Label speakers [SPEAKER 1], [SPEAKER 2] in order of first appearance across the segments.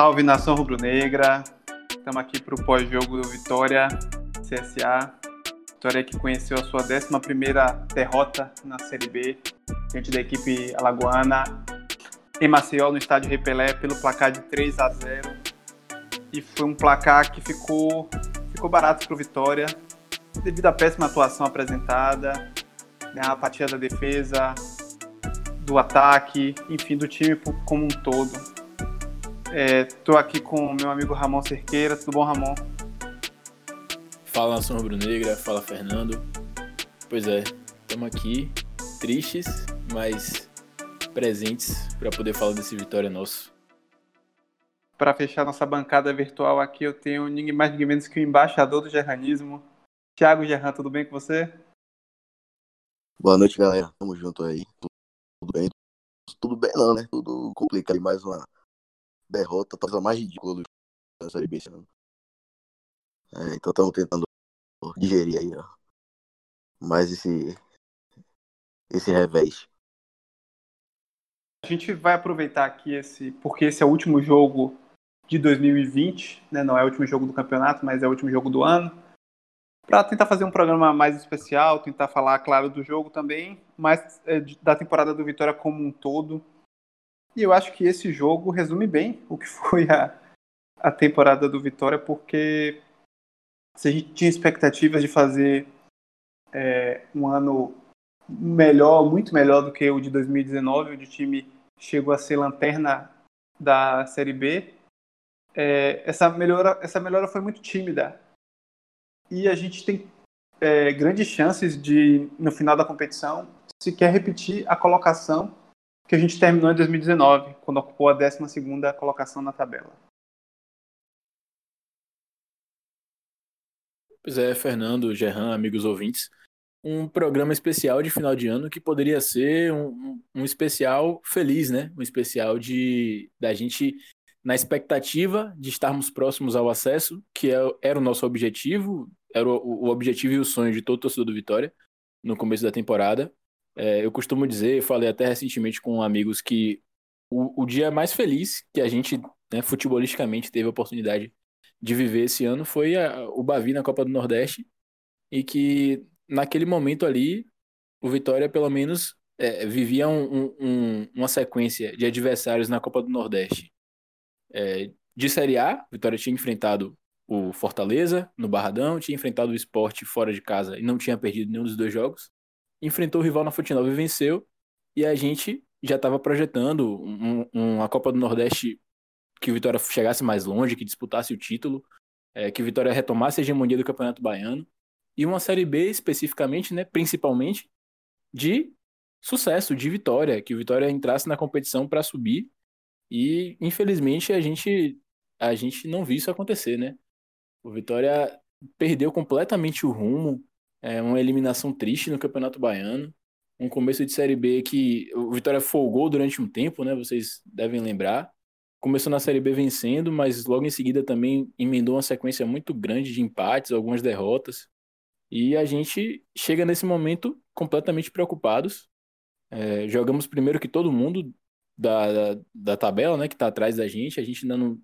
[SPEAKER 1] Salve nação rubro-negra. Estamos aqui para o pós-jogo do Vitória CSA. Vitória que conheceu a sua 11 derrota na Série B diante da equipe alagoana em Maceió, no estádio Repelé, pelo placar de 3 a 0. E foi um placar que ficou, ficou barato para o Vitória, devido à péssima atuação apresentada, né, a apatia da defesa, do ataque, enfim, do time como um todo. Estou é, aqui com o meu amigo Ramon Cerqueira. Tudo bom, Ramon?
[SPEAKER 2] Fala, Nação Rubro-Negra. Fala, Fernando. Pois é, estamos aqui, tristes, mas presentes para poder falar desse vitória nosso.
[SPEAKER 1] Para fechar nossa bancada virtual aqui, eu tenho ninguém mais ninguém menos que o embaixador do gerranismo, Thiago Gerran. Tudo bem com você?
[SPEAKER 3] Boa noite, galera. Tamo junto aí. Tudo bem? Tudo bem não, né? Tudo complicado. Mais uma derrota, talvez a mais ridícula da Série B esse ano. É, então estamos tentando digerir aí, ó. Mais esse, esse revés.
[SPEAKER 1] A gente vai aproveitar aqui esse, porque esse é o último jogo de 2020, né? Não é o último jogo do campeonato, mas é o último jogo do ano. Para tentar fazer um programa mais especial, tentar falar, claro, do jogo também, mas é, da temporada do Vitória como um todo. E eu acho que esse jogo resume bem o que foi a, a temporada do Vitória, porque se a gente tinha expectativas de fazer é, um ano melhor, muito melhor do que o de 2019, onde o time chegou a ser lanterna da Série B, é, essa, melhora, essa melhora foi muito tímida. E a gente tem é, grandes chances de, no final da competição, se quer repetir a colocação que a gente terminou em 2019, quando ocupou a 12 colocação na tabela.
[SPEAKER 2] Pois é, Fernando, Gerran, amigos ouvintes, um programa especial de final de ano que poderia ser um, um, especial feliz, né? Um especial de da gente na expectativa de estarmos próximos ao acesso, que é, era o nosso objetivo, era o, o objetivo e o sonho de todo torcedor do Vitória no começo da temporada. É, eu costumo dizer, falei até recentemente com amigos que o, o dia mais feliz que a gente, né, futebolisticamente, teve a oportunidade de viver esse ano foi a, o Bavi na Copa do Nordeste e que naquele momento ali o Vitória pelo menos é, vivia um, um, uma sequência de adversários na Copa do Nordeste. É, de Série A, Vitória tinha enfrentado o Fortaleza no Barradão, tinha enfrentado o Esporte fora de casa e não tinha perdido nenhum dos dois jogos enfrentou o rival na Fonte Nova e venceu. E a gente já estava projetando um, um, uma Copa do Nordeste que o Vitória chegasse mais longe, que disputasse o título, é, que o Vitória retomasse a hegemonia do Campeonato Baiano. E uma Série B especificamente, né, principalmente, de sucesso, de vitória, que o Vitória entrasse na competição para subir. E infelizmente a gente a gente não viu isso acontecer, né? O Vitória perdeu completamente o rumo, é uma eliminação triste no Campeonato Baiano. Um começo de Série B que o Vitória folgou durante um tempo, né? Vocês devem lembrar. Começou na Série B vencendo, mas logo em seguida também emendou uma sequência muito grande de empates, algumas derrotas. E a gente chega nesse momento completamente preocupados. É, jogamos primeiro que todo mundo da, da, da tabela, né? Que está atrás da gente. A gente ainda não,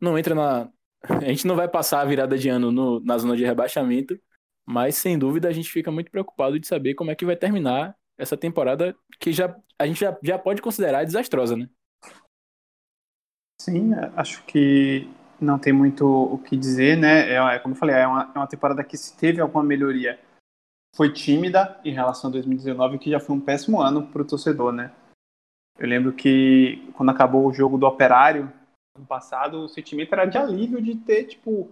[SPEAKER 2] não entra na. A gente não vai passar a virada de ano no, na zona de rebaixamento, mas sem dúvida a gente fica muito preocupado de saber como é que vai terminar essa temporada que já a gente já, já pode considerar desastrosa, né?
[SPEAKER 1] Sim, acho que não tem muito o que dizer, né? É, é como eu falei, é uma, é uma temporada que se teve alguma melhoria foi tímida em relação a 2019, que já foi um péssimo ano para o torcedor, né? Eu lembro que quando acabou o jogo do Operário no passado, o sentimento era de alívio de ter tipo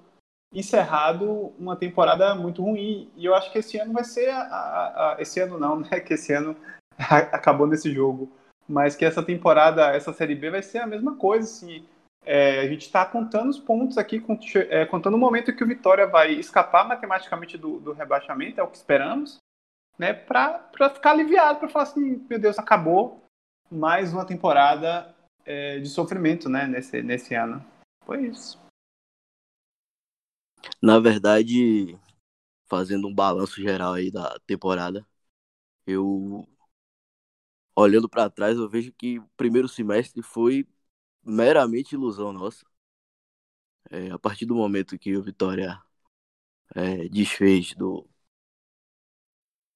[SPEAKER 1] encerrado uma temporada muito ruim. E eu acho que esse ano vai ser. A, a, a, esse ano não, né? Que esse ano acabou nesse jogo. Mas que essa temporada, essa Série B vai ser a mesma coisa, assim. É, a gente está contando os pontos aqui, é, contando o momento que o Vitória vai escapar matematicamente do, do rebaixamento, é o que esperamos, né? Para ficar aliviado, para falar assim, meu Deus, acabou mais uma temporada é, de sofrimento, né? Nesse, nesse ano. Foi isso.
[SPEAKER 3] Na verdade, fazendo um balanço geral aí da temporada, eu olhando para trás, eu vejo que o primeiro semestre foi meramente ilusão nossa. É, a partir do momento que o Vitória é, desfez do,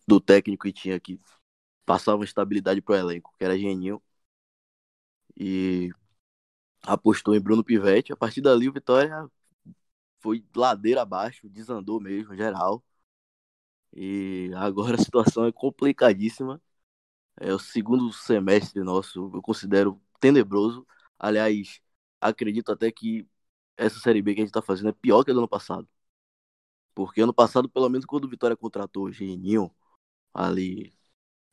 [SPEAKER 3] do técnico que tinha que passar uma estabilidade pro elenco, que era Geninho, e apostou em Bruno Pivetti. A partir dali, o Vitória foi ladeira abaixo, desandou mesmo, geral. E agora a situação é complicadíssima. É o segundo semestre nosso, eu considero tenebroso. Aliás, acredito até que essa Série B que a gente está fazendo é pior que a do ano passado. Porque ano passado, pelo menos quando o Vitória contratou o Geninho, ali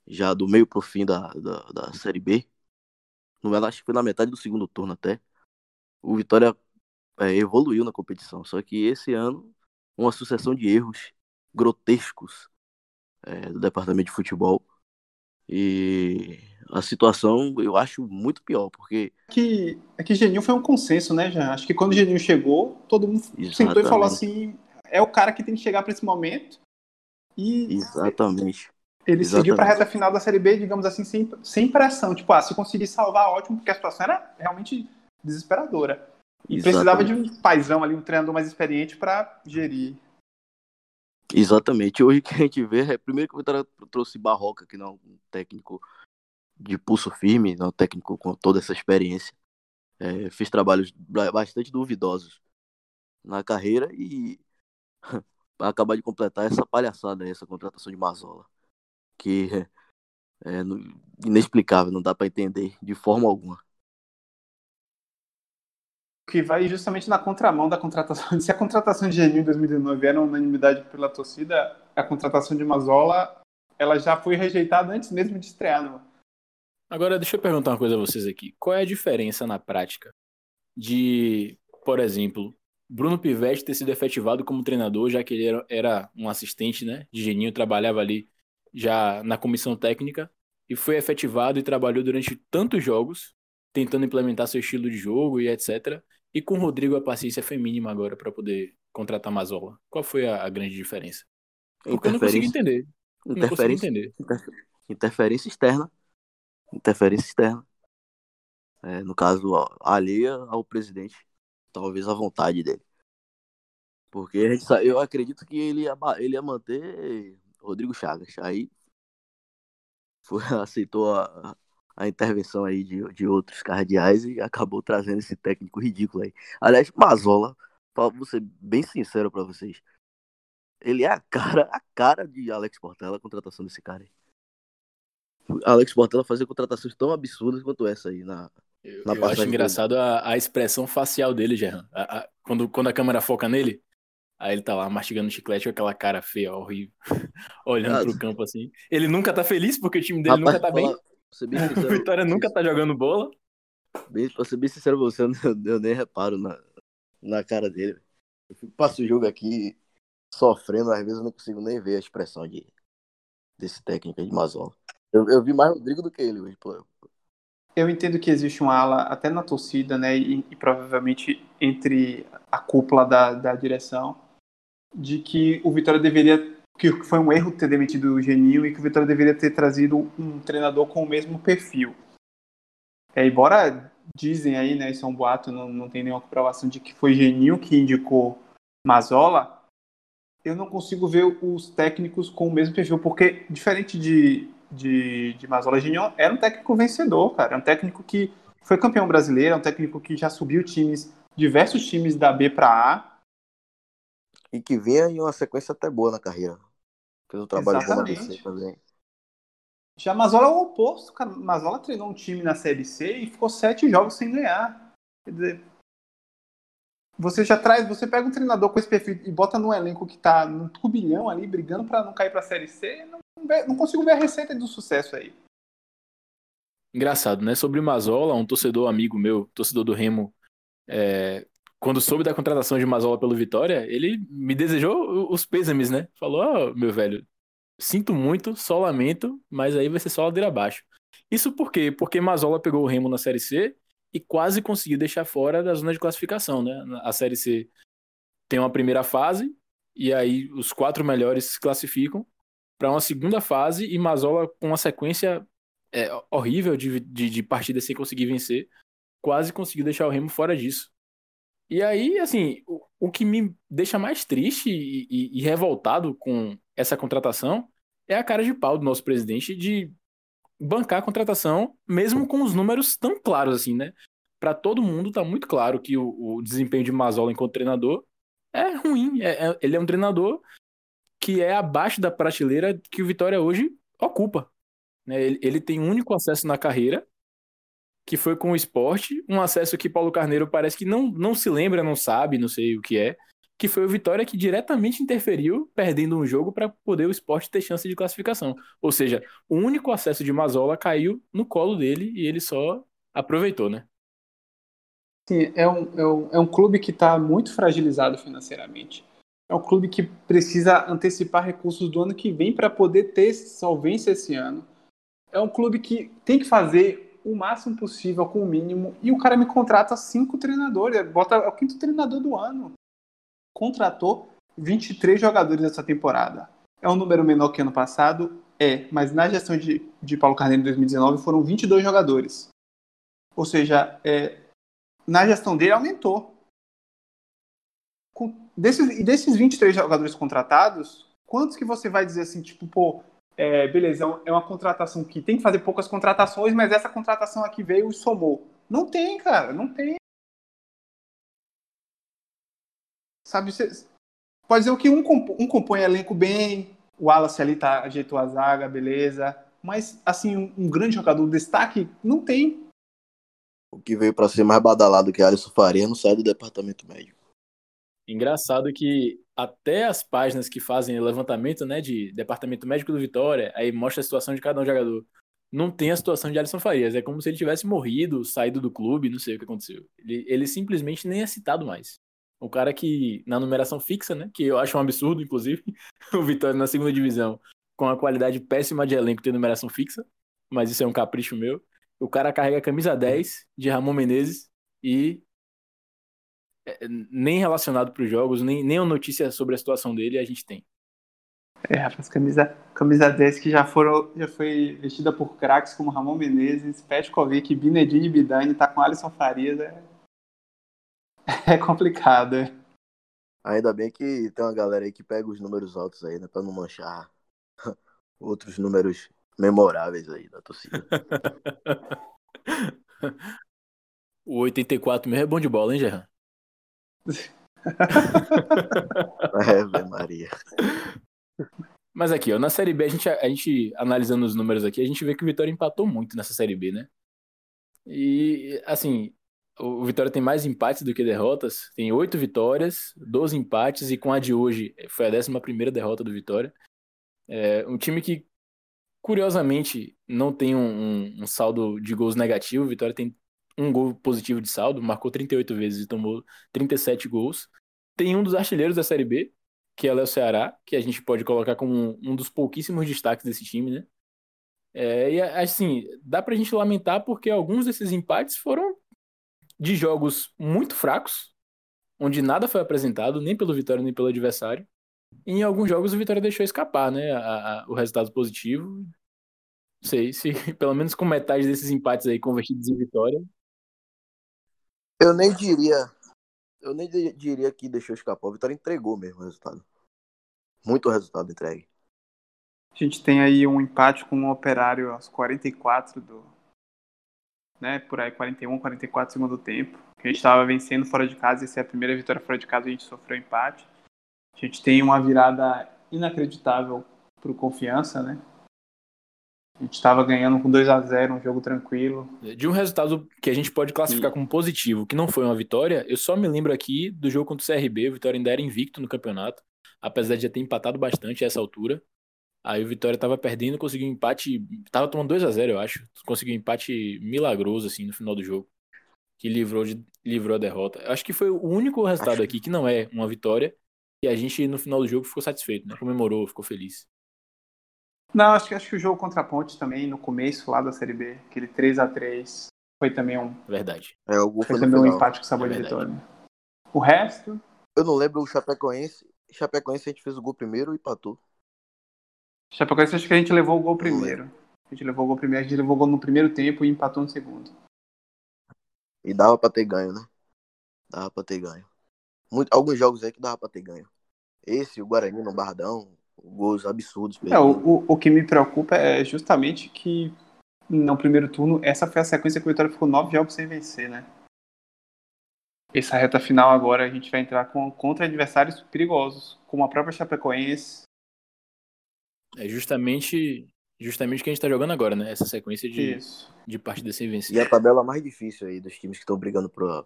[SPEAKER 3] já do meio pro fim da, da, da Série B, no, acho que foi na metade do segundo turno até, o Vitória é, evoluiu na competição. Só que esse ano, uma sucessão de erros grotescos é, do departamento de futebol. E a situação eu acho muito pior, porque.
[SPEAKER 1] Que, é que Geninho foi um consenso, né, já? Acho que quando o Geninho chegou, todo mundo Exatamente. sentou e falou assim: é o cara que tem que chegar para esse momento. E
[SPEAKER 3] Exatamente.
[SPEAKER 1] Ele Exatamente. seguiu para a reta final da Série B, digamos assim, sem, sem pressão. Tipo, ah, se conseguir salvar, ótimo, porque a situação era realmente desesperadora. E precisava de um paizão ali, um treinador mais experiente para gerir.
[SPEAKER 3] Exatamente. Hoje que a gente vê, é primeiro que o Vitória trouxe Barroca, que não é um técnico de pulso firme, não é um técnico com toda essa experiência. É, fez trabalhos bastante duvidosos na carreira e acabar de completar essa palhaçada, essa contratação de Mazola, que é, é inexplicável, não dá para entender de forma alguma
[SPEAKER 1] que vai justamente na contramão da contratação. Se a contratação de Geninho em 2019 era unanimidade pela torcida, a contratação de Mazola ela já foi rejeitada antes mesmo de estrear. Não?
[SPEAKER 2] Agora, deixa eu perguntar uma coisa a vocês aqui. Qual é a diferença na prática de, por exemplo, Bruno Pivetti ter sido efetivado como treinador, já que ele era, era um assistente né, de Geninho, trabalhava ali já na comissão técnica, e foi efetivado e trabalhou durante tantos jogos, tentando implementar seu estilo de jogo e etc. E com o Rodrigo a paciência foi mínima agora para poder contratar Mazola. Qual foi a, a grande diferença? Porque eu não consigo entender. Não consigo entender.
[SPEAKER 3] Interferência externa. Interferência externa. É, no caso, alheia ao presidente. Talvez a vontade dele. Porque a gente, eu acredito que ele ia, ele ia manter Rodrigo Chagas. Aí foi, aceitou a, a intervenção aí de, de outros cardeais e acabou trazendo esse técnico ridículo aí. Aliás, Mazola, vou ser bem sincero para vocês, ele é a cara, a cara de Alex Portela a contratação desse cara aí. Alex Portela fazia contratações tão absurdas quanto essa aí na,
[SPEAKER 2] na eu, eu acho engraçado a, a, expressão facial dele, Gerran. A, a, quando, quando a câmera foca nele, aí ele tá lá mastigando chiclete com aquela cara feia, horrível, olhando ah, pro campo assim. Ele nunca tá feliz porque o time dele rapaz, nunca tá bem. Ser bem sincero, o Vitória nunca tá jogando bola.
[SPEAKER 3] Bem, pra ser bem sincero você, eu, eu nem reparo na, na cara dele. Eu fico, passo o jogo aqui sofrendo, às vezes eu não consigo nem ver a expressão de, desse técnico de Mazola. Eu, eu vi mais Rodrigo do que ele hoje, pô.
[SPEAKER 1] Eu entendo que existe um ala até na torcida, né, e, e provavelmente entre a cúpula da, da direção, de que o Vitória deveria que foi um erro ter demitido o Genil e que o Vitória deveria ter trazido um treinador com o mesmo perfil. É, embora dizem aí, né, isso é um boato, não, não tem nenhuma comprovação de que foi Genil que indicou Mazola, eu não consigo ver os técnicos com o mesmo perfil, porque diferente de, de, de Mazola, Genil era um técnico vencedor, cara, é um técnico que foi campeão brasileiro, é um técnico que já subiu times, diversos times da B para A,
[SPEAKER 3] e que vinha em uma sequência até boa na carreira. Fez um trabalho Exatamente. bom na BC também.
[SPEAKER 1] Já Mazola é o oposto, cara. Mazola treinou um time na Série C e ficou sete jogos sem ganhar. Quer dizer, você já traz, você pega um treinador com esse perfil e bota no elenco que tá no turbilhão ali, brigando para não cair pra Série C, não, não consigo ver a receita do sucesso aí.
[SPEAKER 2] Engraçado, né? Sobre Mazola, um torcedor amigo meu, torcedor do Remo, é, quando soube da contratação de Mazola pelo Vitória, ele me desejou os pêsames, né? Falou, oh, meu velho, sinto muito, só lamento, mas aí vai ser só ladeira abaixo. Isso por quê? Porque Mazola pegou o Remo na Série C e quase conseguiu deixar fora da zona de classificação, né? A Série C tem uma primeira fase e aí os quatro melhores se classificam para uma segunda fase e Mazola com uma sequência é, horrível de, de, de partidas sem conseguir vencer, quase conseguiu deixar o Remo fora disso. E aí, assim, o, o que me deixa mais triste e, e, e, revoltado com essa contratação é a cara de pau do nosso presidente de bancar a contratação, mesmo com os números tão claros assim, né? Para todo mundo tá muito claro que o, o, desempenho de Mazola enquanto treinador é ruim. É, é, ele é um treinador que é abaixo da prateleira que o Vitória hoje ocupa. Né? Ele, ele tem um único acesso na carreira que foi com o esporte, um acesso que Paulo Carneiro parece que não, não se lembra, não sabe, não sei o que é, que foi o Vitória que diretamente interferiu, perdendo um jogo para poder o esporte ter chance de classificação. Ou seja, o único acesso de Mazola caiu no colo dele e ele só aproveitou, né?
[SPEAKER 1] Sim, é um, é um, é um clube que está muito fragilizado financeiramente. É um clube que precisa antecipar recursos do ano que vem para poder ter solvência esse ano. É um clube que tem que fazer o máximo possível com o mínimo. E o cara me contrata cinco treinadores. Bota, é o quinto treinador do ano. Contratou 23 jogadores nessa temporada. É um número menor que ano passado? É, mas na gestão de, de Paulo Carneiro em 2019 foram 22 jogadores. Ou seja, é, na gestão dele aumentou. Com, desses, e desses 23 jogadores contratados, quantos que você vai dizer assim, tipo, pô, é, beleza, é, é uma contratação que tem que fazer poucas contratações, mas essa contratação aqui veio e somou. Não tem, cara, não tem. Sabe, você pode dizer que um, um compõe elenco bem, o Wallace ali tá, ajeitou a zaga, beleza. Mas, assim, um, um grande jogador de destaque, não tem.
[SPEAKER 3] O que veio para ser mais badalado que Alisson Faria não sai do departamento médico.
[SPEAKER 2] Engraçado que até as páginas que fazem levantamento, né, de departamento médico do Vitória, aí mostra a situação de cada um jogador. Não tem a situação de Alisson Farias. É como se ele tivesse morrido, saído do clube, não sei o que aconteceu. Ele, ele simplesmente nem é citado mais. O cara que, na numeração fixa, né, que eu acho um absurdo, inclusive, o Vitória na segunda divisão, com a qualidade péssima de elenco, tem numeração fixa, mas isso é um capricho meu. O cara carrega a camisa 10 de Ramon Menezes e nem relacionado para os jogos, nem, nem uma notícia sobre a situação dele a gente tem.
[SPEAKER 1] É, rapaz, camisa, camisa 10 que já, foram, já foi vestida por craques como Ramon Menezes, Petkovic, Binedini Bidani, tá com Alisson Farias, é, é complicado. É.
[SPEAKER 3] Ainda bem que tem uma galera aí que pega os números altos aí, né, pra não manchar outros números memoráveis aí da torcida.
[SPEAKER 2] o 84 mesmo é bom de bola, hein, Gerran?
[SPEAKER 3] Ave Maria.
[SPEAKER 2] Mas aqui, ó, na Série B, a gente, a gente, analisando os números aqui, a gente vê que o Vitória empatou muito nessa Série B, né? E, assim, o Vitória tem mais empates do que derrotas. Tem oito vitórias, 12 empates, e com a de hoje foi a 11 primeira derrota do Vitória. É um time que, curiosamente, não tem um, um, um saldo de gols negativo. O Vitória tem um gol positivo de saldo, marcou 38 vezes e tomou 37 gols. Tem um dos artilheiros da Série B, que é o Ceará, que a gente pode colocar como um dos pouquíssimos destaques desse time, né? É, e assim, dá pra gente lamentar porque alguns desses empates foram de jogos muito fracos, onde nada foi apresentado, nem pelo Vitória nem pelo adversário. E em alguns jogos o Vitória deixou escapar, né? A, a, o resultado positivo. Não sei se pelo menos com metade desses empates aí convertidos em vitória,
[SPEAKER 3] eu nem diria. Eu nem diria que deixou escapar. O Vitória entregou mesmo o resultado. Muito resultado entregue.
[SPEAKER 1] A gente tem aí um empate com o um Operário aos 44 do. Né, por aí, 41, 44 segundo tempo. A gente estava vencendo fora de casa, essa é a primeira vitória fora de casa, a gente sofreu empate. A gente tem uma virada inacreditável para o Confiança, né? A gente estava ganhando com 2 a 0 um jogo tranquilo.
[SPEAKER 2] De um resultado que a gente pode classificar como positivo, que não foi uma vitória, eu só me lembro aqui do jogo contra o CRB. O Vitória ainda era invicto no campeonato, apesar de já ter empatado bastante a essa altura. Aí o Vitória estava perdendo, conseguiu um empate. Tava tomando 2 a 0 eu acho. Conseguiu um empate milagroso, assim, no final do jogo. Que livrou, de, livrou a derrota. Eu acho que foi o único resultado acho... aqui que não é uma vitória. E a gente, no final do jogo, ficou satisfeito, né? Comemorou, ficou feliz.
[SPEAKER 1] Não, acho que, acho que o jogo contra a Ponte também, no começo lá da Série B, aquele 3 a 3 foi também um.
[SPEAKER 2] Verdade.
[SPEAKER 3] É, o
[SPEAKER 1] foi, foi também um empate com sabor é de vitória. O resto.
[SPEAKER 3] Eu não lembro o Chapecoense. Chapecoense a gente fez o gol primeiro e empatou.
[SPEAKER 1] Chapecoense acho que a gente levou o gol primeiro. A gente levou o gol primeiro, a gente levou o gol no primeiro tempo e empatou no segundo.
[SPEAKER 3] E dava pra ter ganho, né? Dava pra ter ganho. Muito, alguns jogos aí que dava pra ter ganho. Esse, o Guarani no Bardão, gols absurdos.
[SPEAKER 1] É, o, o, o que me preocupa é justamente que no primeiro turno, essa foi a sequência que o Vitória ficou nove jogos sem vencer, né? Essa reta final agora a gente vai entrar com, contra adversários perigosos, como a própria Chapecoense.
[SPEAKER 2] É justamente justamente o que a gente tá jogando agora, né? Essa sequência de, de partidas sem vencer.
[SPEAKER 3] E a tabela mais difícil aí dos times que estão brigando pra,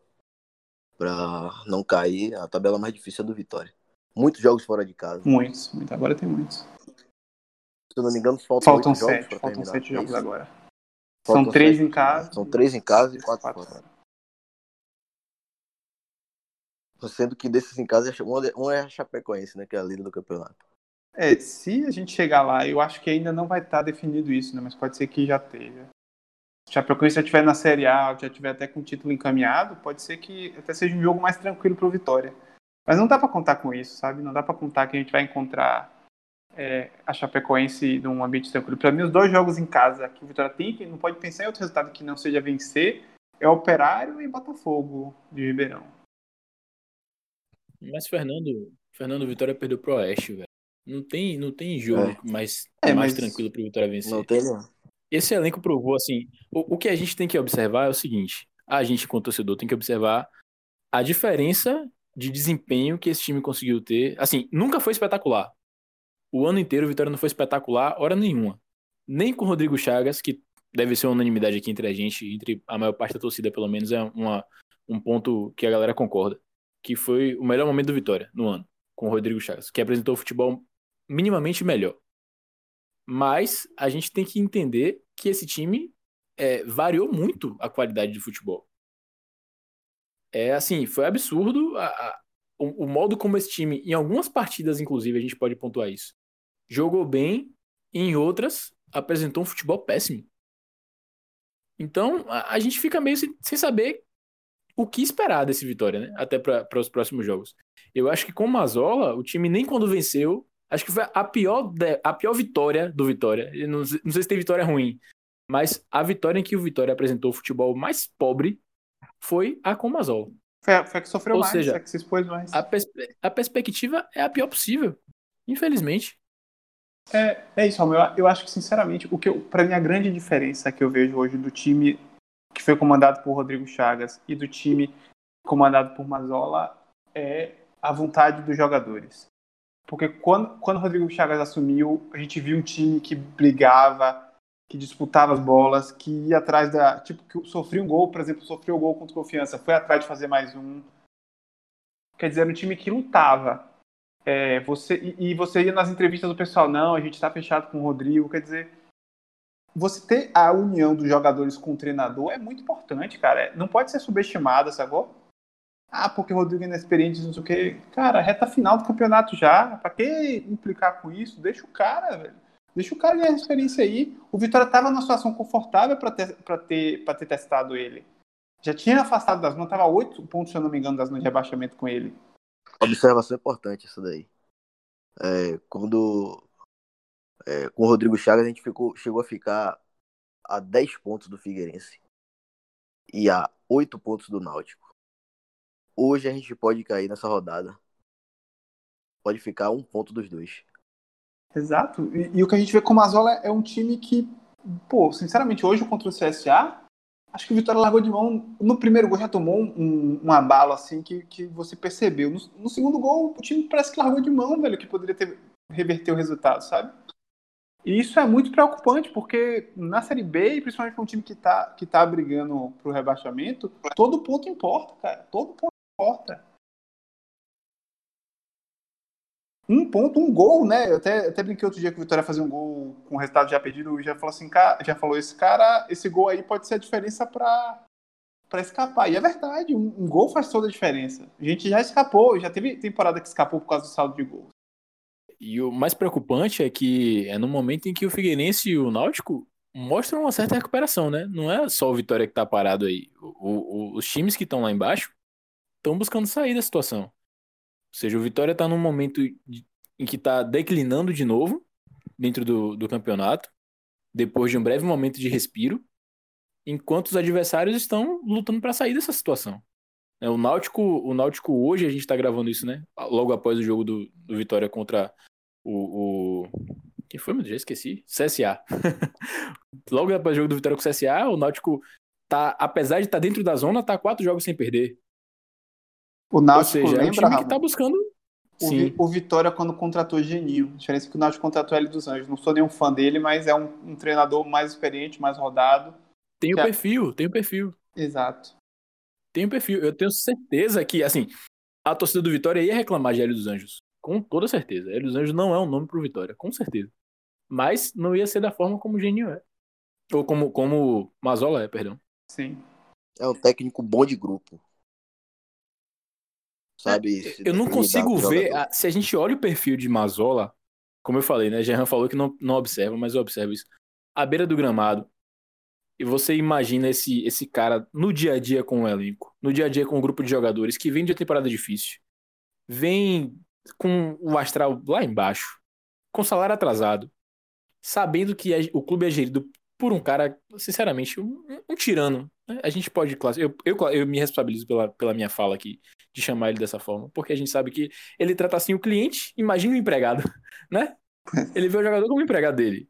[SPEAKER 3] pra não cair, a tabela mais difícil é do Vitória. Muitos jogos fora de casa.
[SPEAKER 1] Muitos, agora tem muitos.
[SPEAKER 3] Se eu não me engano, faltam,
[SPEAKER 1] faltam sete,
[SPEAKER 3] jogos
[SPEAKER 1] faltam sete jogos agora.
[SPEAKER 3] Faltam
[SPEAKER 1] São três
[SPEAKER 3] sete,
[SPEAKER 1] em casa.
[SPEAKER 3] São três em casa e quatro, quatro fora. Sendo que desses em casa, um é a Chapecoense, né? Que é a líder do campeonato.
[SPEAKER 1] É, se a gente chegar lá, eu acho que ainda não vai estar definido isso, né? Mas pode ser que já esteja. Se a Chapecoense já estiver na Série A, já estiver até com o título encaminhado, pode ser que até seja um jogo mais tranquilo para o Vitória. Mas não dá para contar com isso, sabe? Não dá para contar que a gente vai encontrar é, a Chapecoense num ambiente tranquilo. Para mim, os dois jogos em casa que o Vitória tem, que não pode pensar em outro resultado que não seja vencer, é Operário e Botafogo de Ribeirão.
[SPEAKER 2] Mas Fernando, Fernando Vitória perdeu pro Oeste, velho. Não tem, não tem jogo
[SPEAKER 3] É.
[SPEAKER 2] mais,
[SPEAKER 1] É,
[SPEAKER 2] mais
[SPEAKER 1] mas-
[SPEAKER 2] tranquilo pro Vitória vencer.
[SPEAKER 3] Não tem, não.
[SPEAKER 2] Esse elenco provou, assim, o, o que a gente tem que observar é o seguinte, a gente, como torcedor, tem que observar a diferença de desempenho que esse time conseguiu ter. Assim, nunca foi espetacular. O ano inteiro o Vitória não foi espetacular, hora nenhuma. Nem com o Rodrigo Chagas, que deve ser uma unanimidade aqui entre a gente, entre a maior parte da torcida, pelo menos, é uma, um ponto que a galera concorda. Que foi o melhor momento do Vitória no ano, com o Rodrigo Chagas, que apresentou o futebol minimamente melhor. Mas a gente tem que entender que esse time é, variou muito a qualidade de futebol. É assim, foi absurdo a- a- o, o modo como esse time, em algumas partidas, inclusive, a gente pode pontuar isso. Jogou bem, e em outras, apresentou um futebol péssimo. Então, a, a gente fica meio sem, sem saber o que esperar desse Vitória, né? Até para os próximos jogos. Eu acho que com o Mazola, o time nem quando venceu, acho que foi a pior, a pior vitória do Vitória. Não, não sei se tem vitória ruim, mas a vitória em que o Vitória apresentou o futebol mais pobre foi a com o Mazola.
[SPEAKER 1] Foi a, foi a que sofreu
[SPEAKER 2] Ou
[SPEAKER 1] mais,
[SPEAKER 2] seja,
[SPEAKER 1] a que se expôs mais.
[SPEAKER 2] A, perspe- a perspectiva é a pior possível, infelizmente.
[SPEAKER 1] É, é isso, Romulo. Eu, eu acho que, sinceramente, o que pra mim, a grande diferença que eu vejo hoje do time que foi comandado por Rodrigo Chagas e do time comandado por Mazola é a vontade dos jogadores. Porque quando, quando Rodrigo Chagas assumiu, a gente viu um time que brigava, que disputava as bolas, que ia atrás da. Tipo, que sofria um gol, por exemplo, sofreu um gol contra confiança, foi atrás de fazer mais um. Quer dizer, era um time que lutava. É, você, e, e você ia nas entrevistas do pessoal, não, a gente está fechado com o Rodrigo, quer dizer, você ter a união dos jogadores com o treinador é muito importante, cara. Não pode ser subestimada, sacou? Ah, porque o Rodrigo é inexperiente, não sei o quê. Cara, reta final do campeonato já. Pra que implicar com isso? Deixa o cara, velho. Deixa o cara ganhar a experiência aí. O Vitória tava numa situação confortável pra ter, ter, ter testado ele. Já tinha afastado das mãos, tava oito pontos, se eu não me engano, das mãos de rebaixamento com ele.
[SPEAKER 3] Observação importante essa daí. É, quando é, com o Rodrigo Chagas a gente ficou, chegou a ficar a 10 pontos do Figueirense e a 8 pontos do Náutico. Hoje a gente pode cair nessa rodada. Pode ficar um ponto dos dois.
[SPEAKER 1] Exato. E, e o que a gente vê com o Mazola é um time que, pô, sinceramente, hoje contra o CSA, acho que o Vitória largou de mão. No primeiro gol já tomou um, um abalo assim que, que você percebeu. No, no, segundo gol, o time parece que largou de mão, velho, que poderia ter reverter o resultado, sabe? E isso é muito preocupante, porque na Série B, principalmente com um time que tá, que tá brigando pro rebaixamento, todo ponto importa, cara. Todo ponto importa. Um ponto, um gol, né? Eu até, até brinquei outro dia que o Vitória fazer um gol com o resultado já pedido e já falou assim, cara, já falou, esse cara, esse gol aí pode ser a diferença para para escapar. E é verdade, um, um, gol faz toda a diferença. A gente já escapou, já teve temporada que escapou por causa do saldo de gols.
[SPEAKER 2] E o mais preocupante é que é no momento em que o Figueirense e o Náutico mostram uma certa recuperação, né? Não é só o Vitória que tá parado aí. O, o, os times que estão lá embaixo estão buscando sair da situação. Ou seja, o Vitória tá num momento em que tá declinando de novo dentro do, do campeonato, depois de um breve momento de respiro, enquanto os adversários estão lutando para sair dessa situação. O Náutico, o Náutico hoje, a gente tá gravando isso, né? Logo após o jogo do, do Vitória contra o, o... Quem foi, meu Deus? Já esqueci. CSA. Logo após o jogo do Vitória com o CSA, o Náutico tá, apesar de estar tá dentro da zona, tá quatro jogos sem perder.
[SPEAKER 1] O Náutico Ou seja, lembra, é um
[SPEAKER 2] time que tá buscando.
[SPEAKER 1] O, Sim. o Vitória quando contratou Geninho. A diferença é que o Náutico contratou ele dos Anjos. Não sou nenhum fã dele, mas é um, um treinador mais experiente, mais rodado.
[SPEAKER 2] Tem o é... perfil, tem o perfil.
[SPEAKER 1] Exato.
[SPEAKER 2] Tem o perfil. Eu tenho certeza que, assim, a torcida do Vitória ia reclamar de Hélio dos Anjos. Com toda certeza. Hélio dos Anjos não é um nome pro Vitória, com certeza. Mas não ia ser da forma como o Geninho é. Ou como, como Mazola é, perdão.
[SPEAKER 1] Sim.
[SPEAKER 3] É um técnico bom de grupo. Sabe?
[SPEAKER 2] É, eu não consigo ver. A, se a gente olha o perfil de Mazola, como eu falei, né? Gerran falou que não, não observa, mas eu observo isso. À beira do gramado, e você imagina esse, esse cara no dia a dia com o elenco, no dia a dia com o grupo de jogadores que vem de uma temporada difícil, vem com o astral lá embaixo, com salário atrasado, sabendo que o clube é gerido por um cara, sinceramente, um, um tirano. Né? A gente pode eu, eu, eu me responsabilizo pela, pela minha fala aqui, de chamar ele dessa forma, porque a gente sabe que ele trata assim o cliente, imagina o empregado, né? Ele vê o jogador como empregado dele.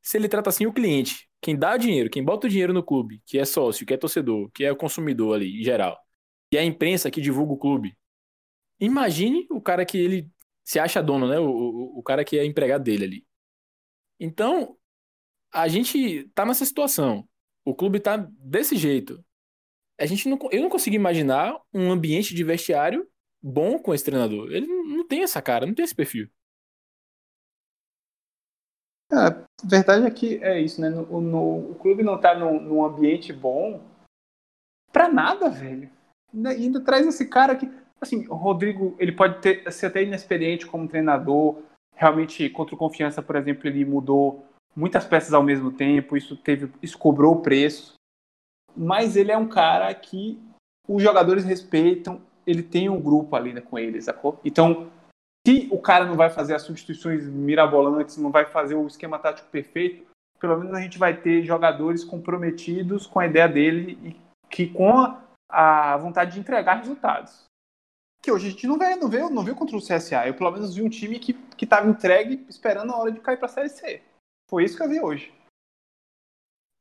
[SPEAKER 2] Se ele trata assim o cliente, quem dá dinheiro, quem bota o dinheiro no clube, que é sócio, que é torcedor, que é o consumidor ali, em geral, e é a imprensa que divulga o clube, imagine o cara que ele se acha dono, né? O, o, o cara que é empregado dele ali. Então, a gente tá nessa situação. O clube tá desse jeito. A gente não, eu não consigo imaginar um ambiente de vestiário bom com esse treinador. Ele não tem essa cara, não tem esse perfil.
[SPEAKER 1] É, a verdade é que é isso, né? No, no o clube não tá num, num ambiente bom pra nada, velho. Ainda, ainda traz esse cara que, assim, o Rodrigo, ele pode ter, ser até inexperiente como treinador. Realmente, contra o Confiança, por exemplo, ele mudou muitas peças ao mesmo tempo, isso teve, isso cobrou o preço. Mas ele é um cara que os jogadores respeitam, ele tem um grupo ali né, com eles, sacou? Então, se o cara não vai fazer as substituições mirabolantes, não vai fazer o esquema tático perfeito, pelo menos a gente vai ter jogadores comprometidos com a ideia dele e que com a vontade de entregar resultados. Que hoje a gente não vê, não vê, não viu contra o CSA. Eu pelo menos vi um time que estava entregue esperando a hora de cair para a Série C. Foi isso que eu vi hoje.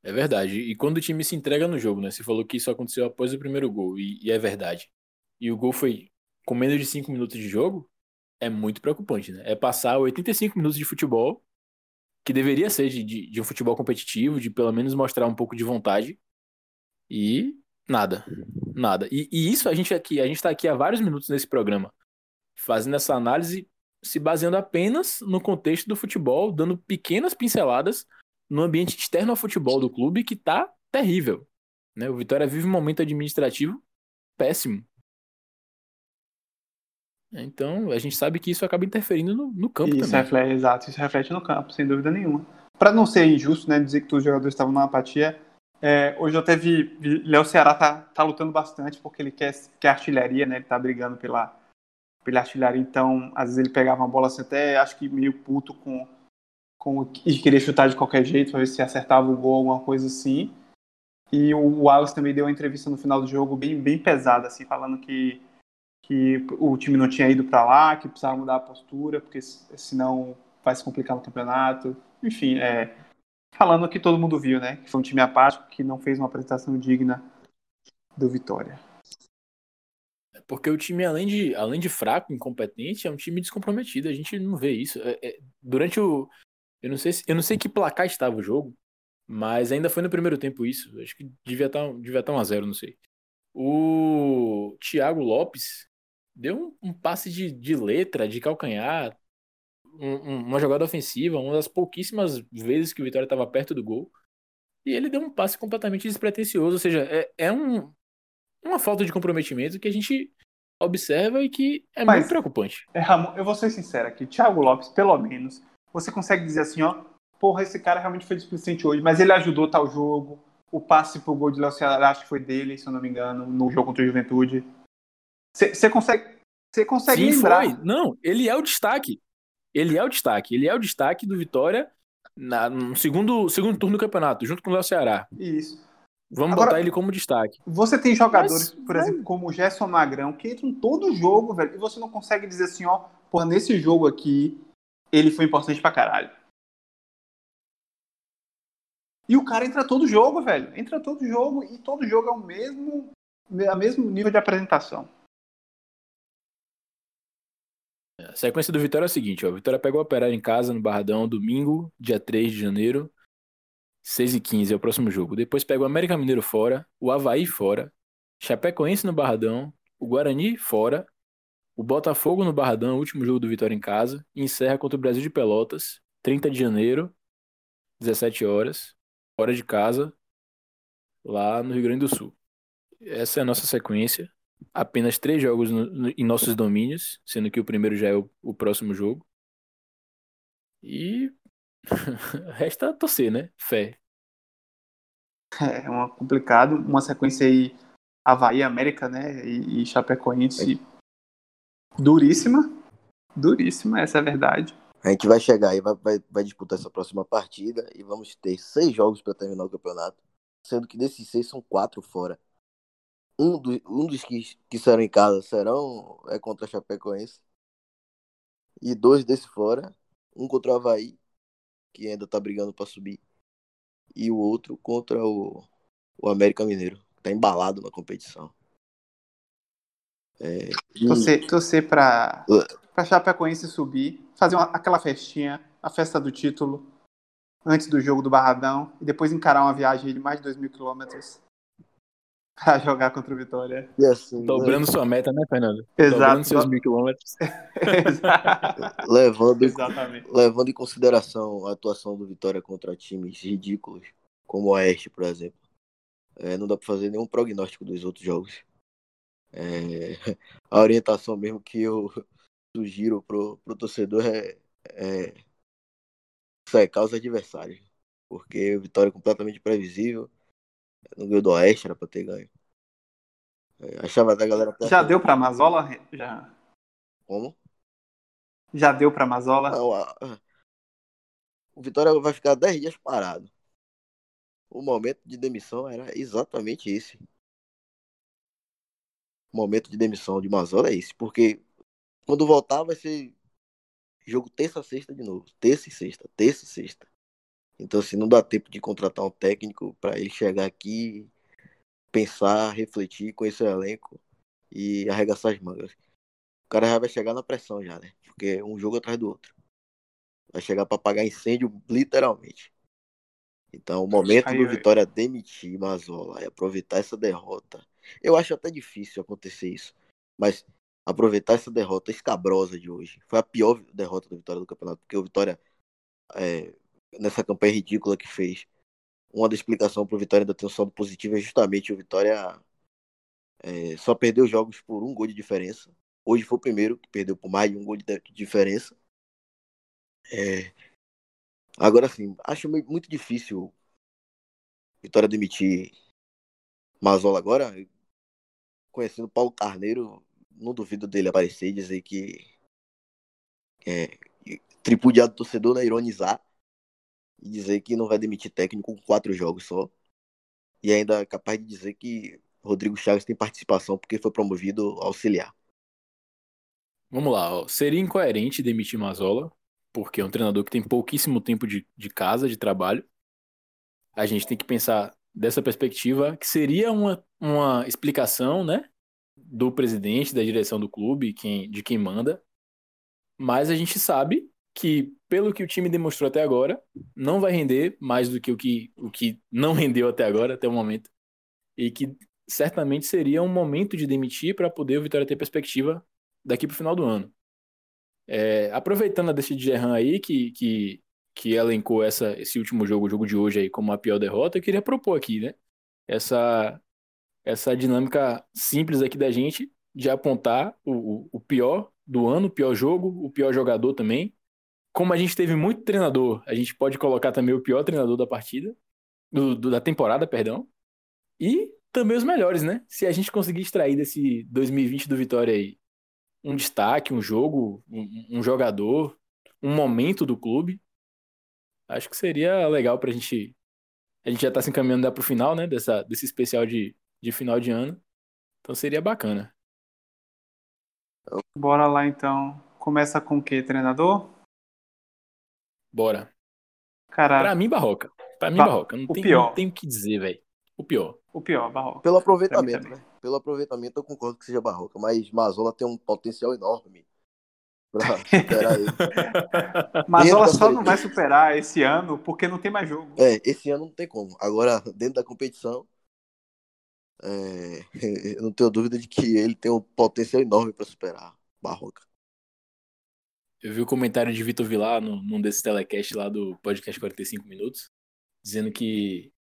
[SPEAKER 2] É verdade. E quando o time se entrega no jogo, né? Você falou que isso aconteceu após o primeiro gol, e, e é verdade. E o gol foi com menos de 5 minutos de jogo, é muito preocupante, né? É passar 85 minutos de futebol, que deveria ser de, de, de um futebol competitivo, de pelo menos mostrar um pouco de vontade, e nada. Nada. E, e isso a gente aqui, a gente tá aqui há vários minutos nesse programa, fazendo essa análise se baseando apenas no contexto do futebol, dando pequenas pinceladas no ambiente externo ao futebol do clube que tá terrível. Né? O Vitória vive um momento administrativo péssimo. Então, a gente sabe que isso acaba interferindo no, no campo
[SPEAKER 1] isso
[SPEAKER 2] também.
[SPEAKER 1] Reflete, exato, isso reflete no campo, sem dúvida nenhuma. Para não ser injusto, né, dizer que todos os jogadores estavam na apatia, é, hoje eu até vi, vi Léo Ceará tá, tá lutando bastante porque ele quer, quer artilharia, né, ele tá brigando pela, pela artilharia, então às vezes ele pegava uma bola assim, até acho que meio puto com, com e queria chutar de qualquer jeito para ver se acertava o gol, alguma coisa assim. E o Wallace também deu uma entrevista no final do jogo bem, bem pesada, assim, falando que, que o time não tinha ido para lá, que precisava mudar a postura, porque senão vai se complicar no campeonato. Enfim, é, falando que todo mundo viu, né? Que foi um time apático que não fez uma apresentação digna do Vitória.
[SPEAKER 2] Porque o time, além de, além de fraco, incompetente, é um time descomprometido. A gente não vê isso. É, é, durante o. Eu não, sei se, eu não sei que placar estava o jogo, mas ainda foi no primeiro tempo isso. Acho que devia estar, tá, devia estar tá 1 a 0 não sei. O Thiago Lopes deu um, um passe de, de letra, de calcanhar, um, uma jogada ofensiva, uma das pouquíssimas vezes que o Vitória estava perto do gol. E ele deu um passe completamente despretensioso. Ou seja, é, é um, uma falta de comprometimento que a gente observa e que é Mas, muito preocupante.
[SPEAKER 1] É, Ramon, eu vou ser sincero aqui, Thiago Lopes, pelo menos, você consegue dizer assim, ó, porra, esse cara realmente foi displicente hoje, mas ele ajudou tal jogo, o passe pro gol de Léo Ceará, acho que foi dele, se eu não me engano, no jogo contra o Juventude. Você consegue, você consegue
[SPEAKER 2] Sim,
[SPEAKER 1] lembrar?
[SPEAKER 2] Foi. Não, ele é o destaque. Ele é o destaque. Ele é o destaque do Vitória na, no segundo, segundo turno do campeonato, junto com o Léo Ceará.
[SPEAKER 1] Isso.
[SPEAKER 2] Vamos
[SPEAKER 1] Agora-
[SPEAKER 2] botar ele como destaque.
[SPEAKER 1] Você tem jogadores,
[SPEAKER 2] Mas,
[SPEAKER 1] por
[SPEAKER 2] velho-
[SPEAKER 1] exemplo, como o Gerson Magrão, que entram em todo jogo, velho, e você não consegue dizer assim, ó, pô, nesse jogo aqui, ele foi importante pra caralho. E o cara entra todo jogo, velho. Entra todo jogo e todo jogo é o mesmo, é o mesmo nível de apresentação.
[SPEAKER 2] A sequência do Vitória é a seguinte, ó. O Vitória pegou o Operário em casa no Barradão, domingo, dia 3 de janeiro, 6 e 15 é o próximo jogo. Depois pega o América Mineiro fora, o Havaí fora, Chapecoense no Barradão, o Guarani fora, o Botafogo no Barradão, último jogo do Vitória em casa, e encerra contra o Brasil de Pelotas, 30 de janeiro, 17 horas, fora de casa, lá no Rio Grande do Sul. Essa é a nossa sequência apenas três jogos no- no- em nossos domínios, sendo que o primeiro já é o, o próximo jogo. E resta torcer, né? Fé.
[SPEAKER 1] É uma complicado, uma sequência aí Havaí, América, né, e, e Chapecoense duríssima. Duríssima, essa é a verdade.
[SPEAKER 3] A gente vai chegar aí, vai, vai, vai disputar essa próxima partida e vamos ter seis jogos para terminar o campeonato, sendo que desses seis são quatro fora. Um, do, um dos que, que serão em casa serão é contra a Chapecoense. E dois desse fora, um contra o Havaí, que ainda tá brigando para subir, e o outro contra o, o América Mineiro, que tá embalado na competição. É, e-
[SPEAKER 1] Torcer, torcer pra,
[SPEAKER 3] Uh.
[SPEAKER 1] pra Chapecoense subir, fazer uma- aquela festinha, a festa do título, antes do jogo do Barradão, e depois encarar uma viagem de mais de 2 mil quilômetros pra jogar contra o Vitória.
[SPEAKER 3] e assim,
[SPEAKER 2] Dobrando sua meta, né, Fernando?
[SPEAKER 1] Exato.
[SPEAKER 2] Dobrando seus mil quilômetros.
[SPEAKER 3] Levando,
[SPEAKER 1] Exatamente.
[SPEAKER 3] levando em consideração a atuação do Vitória contra times ridículos, como o Oeste, por exemplo, é, não dá para fazer nenhum prognóstico dos outros jogos. É, a orientação mesmo que eu sugiro pro, pro torcedor é, é secar os adversários, porque Vitória é completamente previsível. No ganho do Oeste era para ter ganho. É, achava da galera
[SPEAKER 1] Já deu pra Mazola? Já,
[SPEAKER 3] como?
[SPEAKER 1] já deu pra Mazola?
[SPEAKER 3] Não, a- a- O Vitória vai ficar 10 dias parado. O momento de demissão era exatamente esse. Momento de demissão de Mazola é esse. Porque quando voltar vai ser jogo terça-sexta de novo. Terça e sexta. Terça e sexta. Então, assim, não dá tempo de contratar um técnico para ele chegar aqui, pensar, refletir, conhecer o elenco e arregaçar as mangas. O cara já vai chegar na pressão já, né? Porque é um jogo atrás do outro. Vai chegar para apagar incêndio literalmente. Então, o momento
[SPEAKER 1] Aí,
[SPEAKER 3] do
[SPEAKER 1] aí.
[SPEAKER 3] Vitória demitir Mazola e aproveitar essa derrota. Eu acho até difícil acontecer isso, mas aproveitar essa derrota escabrosa de hoje. Foi a pior derrota do Vitória do campeonato, porque o Vitória, é, nessa campanha ridícula que fez, uma da explicação para o Vitória ainda ter um saldo positivo é justamente o Vitória é, só perdeu jogos por um gol de diferença. Hoje foi o primeiro que perdeu por mais de um gol de diferença. É, agora sim, acho muito difícil Vitória demitir Mazola agora. Conhecendo Paulo Carneiro, não duvido dele aparecer e dizer que é, tripudiado torcedor, né, ironizar e dizer que não vai demitir técnico com quatro jogos só. E ainda capaz de dizer que Rodrigo Chaves tem participação porque foi promovido auxiliar.
[SPEAKER 2] Vamos lá, ó. Seria incoerente demitir Mazola, porque é um treinador que tem pouquíssimo tempo de, de casa, de trabalho. A gente tem que pensar dessa perspectiva, que seria uma, uma explicação, né? Do presidente, da direção do clube, quem, de quem manda. Mas a gente sabe que, pelo que o time demonstrou até agora, não vai render mais do que o que, o que não rendeu até agora, até o momento. E que certamente seria um momento de demitir para poder o Vitória ter perspectiva daqui para o final do ano. É, aproveitando a deixa de Gerran aí, que, que, que elencou essa, esse último jogo, o jogo de hoje aí, como a pior derrota, eu queria propor aqui, né? Essa, essa dinâmica simples aqui da gente de apontar o, o, pior do ano, o pior jogo, o pior jogador também. Como a gente teve muito treinador, a gente pode colocar também o pior treinador da partida, do, do- da temporada, perdão. E também os melhores, né? Se a gente conseguir extrair desse 2020 do Vitória aí um destaque, um jogo, um, um jogador, um momento do clube, acho que seria legal pra gente A gente já tá se encaminhando para o final, né? Dessa, desse especial de, de final de ano. Então seria bacana.
[SPEAKER 1] Bora lá então. Começa com o que, treinador?
[SPEAKER 2] Bora.
[SPEAKER 1] Cara,
[SPEAKER 2] Pra mim, Barroca. Pra mim,
[SPEAKER 1] Ba-
[SPEAKER 2] Barroca. Não
[SPEAKER 1] o
[SPEAKER 2] tem,
[SPEAKER 1] pior.
[SPEAKER 2] não tem o que dizer, velho. O pior.
[SPEAKER 1] o pior, Barroca.
[SPEAKER 3] Pelo aproveitamento, né? Pelo aproveitamento eu concordo que seja Barroca, mas Mazola tem um potencial enorme pra superar ele.
[SPEAKER 1] Mazola
[SPEAKER 3] Dentro da
[SPEAKER 1] só não vai superar esse ano porque não tem mais jogo.
[SPEAKER 3] É, esse ano não tem como. Agora, dentro da competição, é, eu não tenho dúvida de que ele tem um potencial enorme para superar Barroca.
[SPEAKER 2] Eu vi o comentário de Vitor Vilar no, num desses telecast lá do podcast 45 Minutos, dizendo que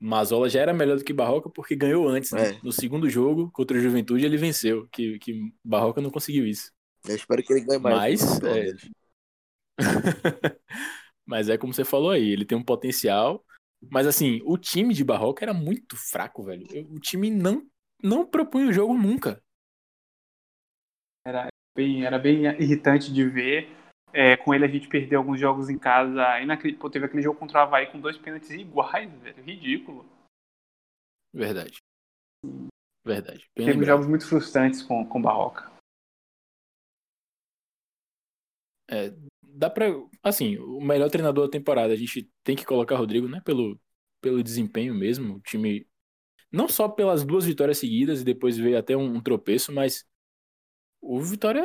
[SPEAKER 2] Mazola já era melhor do que Barroca porque ganhou antes, né?
[SPEAKER 3] É.
[SPEAKER 2] No segundo jogo, contra o Juventude, ele venceu, que, que Barroca não conseguiu isso.
[SPEAKER 3] Eu espero que ele ganhe mais.
[SPEAKER 2] Mas, é. Mas é como você falou aí, ele tem um potencial. Mas assim, o time de Barroca era muito fraco, velho. O time não, não propunha o jogo nunca.
[SPEAKER 1] Bem, era bem irritante de ver. É, com ele a gente perdeu alguns jogos em casa. Inacre- Pô, teve aquele jogo contra o Havaí com dois pênaltis iguais, velho. Ridículo.
[SPEAKER 2] Verdade. Verdade. Bem
[SPEAKER 1] Teve
[SPEAKER 2] lembrado.
[SPEAKER 1] jogos muito frustrantes com com o Barroca.
[SPEAKER 2] É, dá pra. Assim, o melhor treinador da temporada, a gente tem que colocar Rodrigo, né? Pelo, pelo desempenho mesmo. O time. Não só pelas duas vitórias seguidas e depois veio até um, um tropeço, mas o Vitória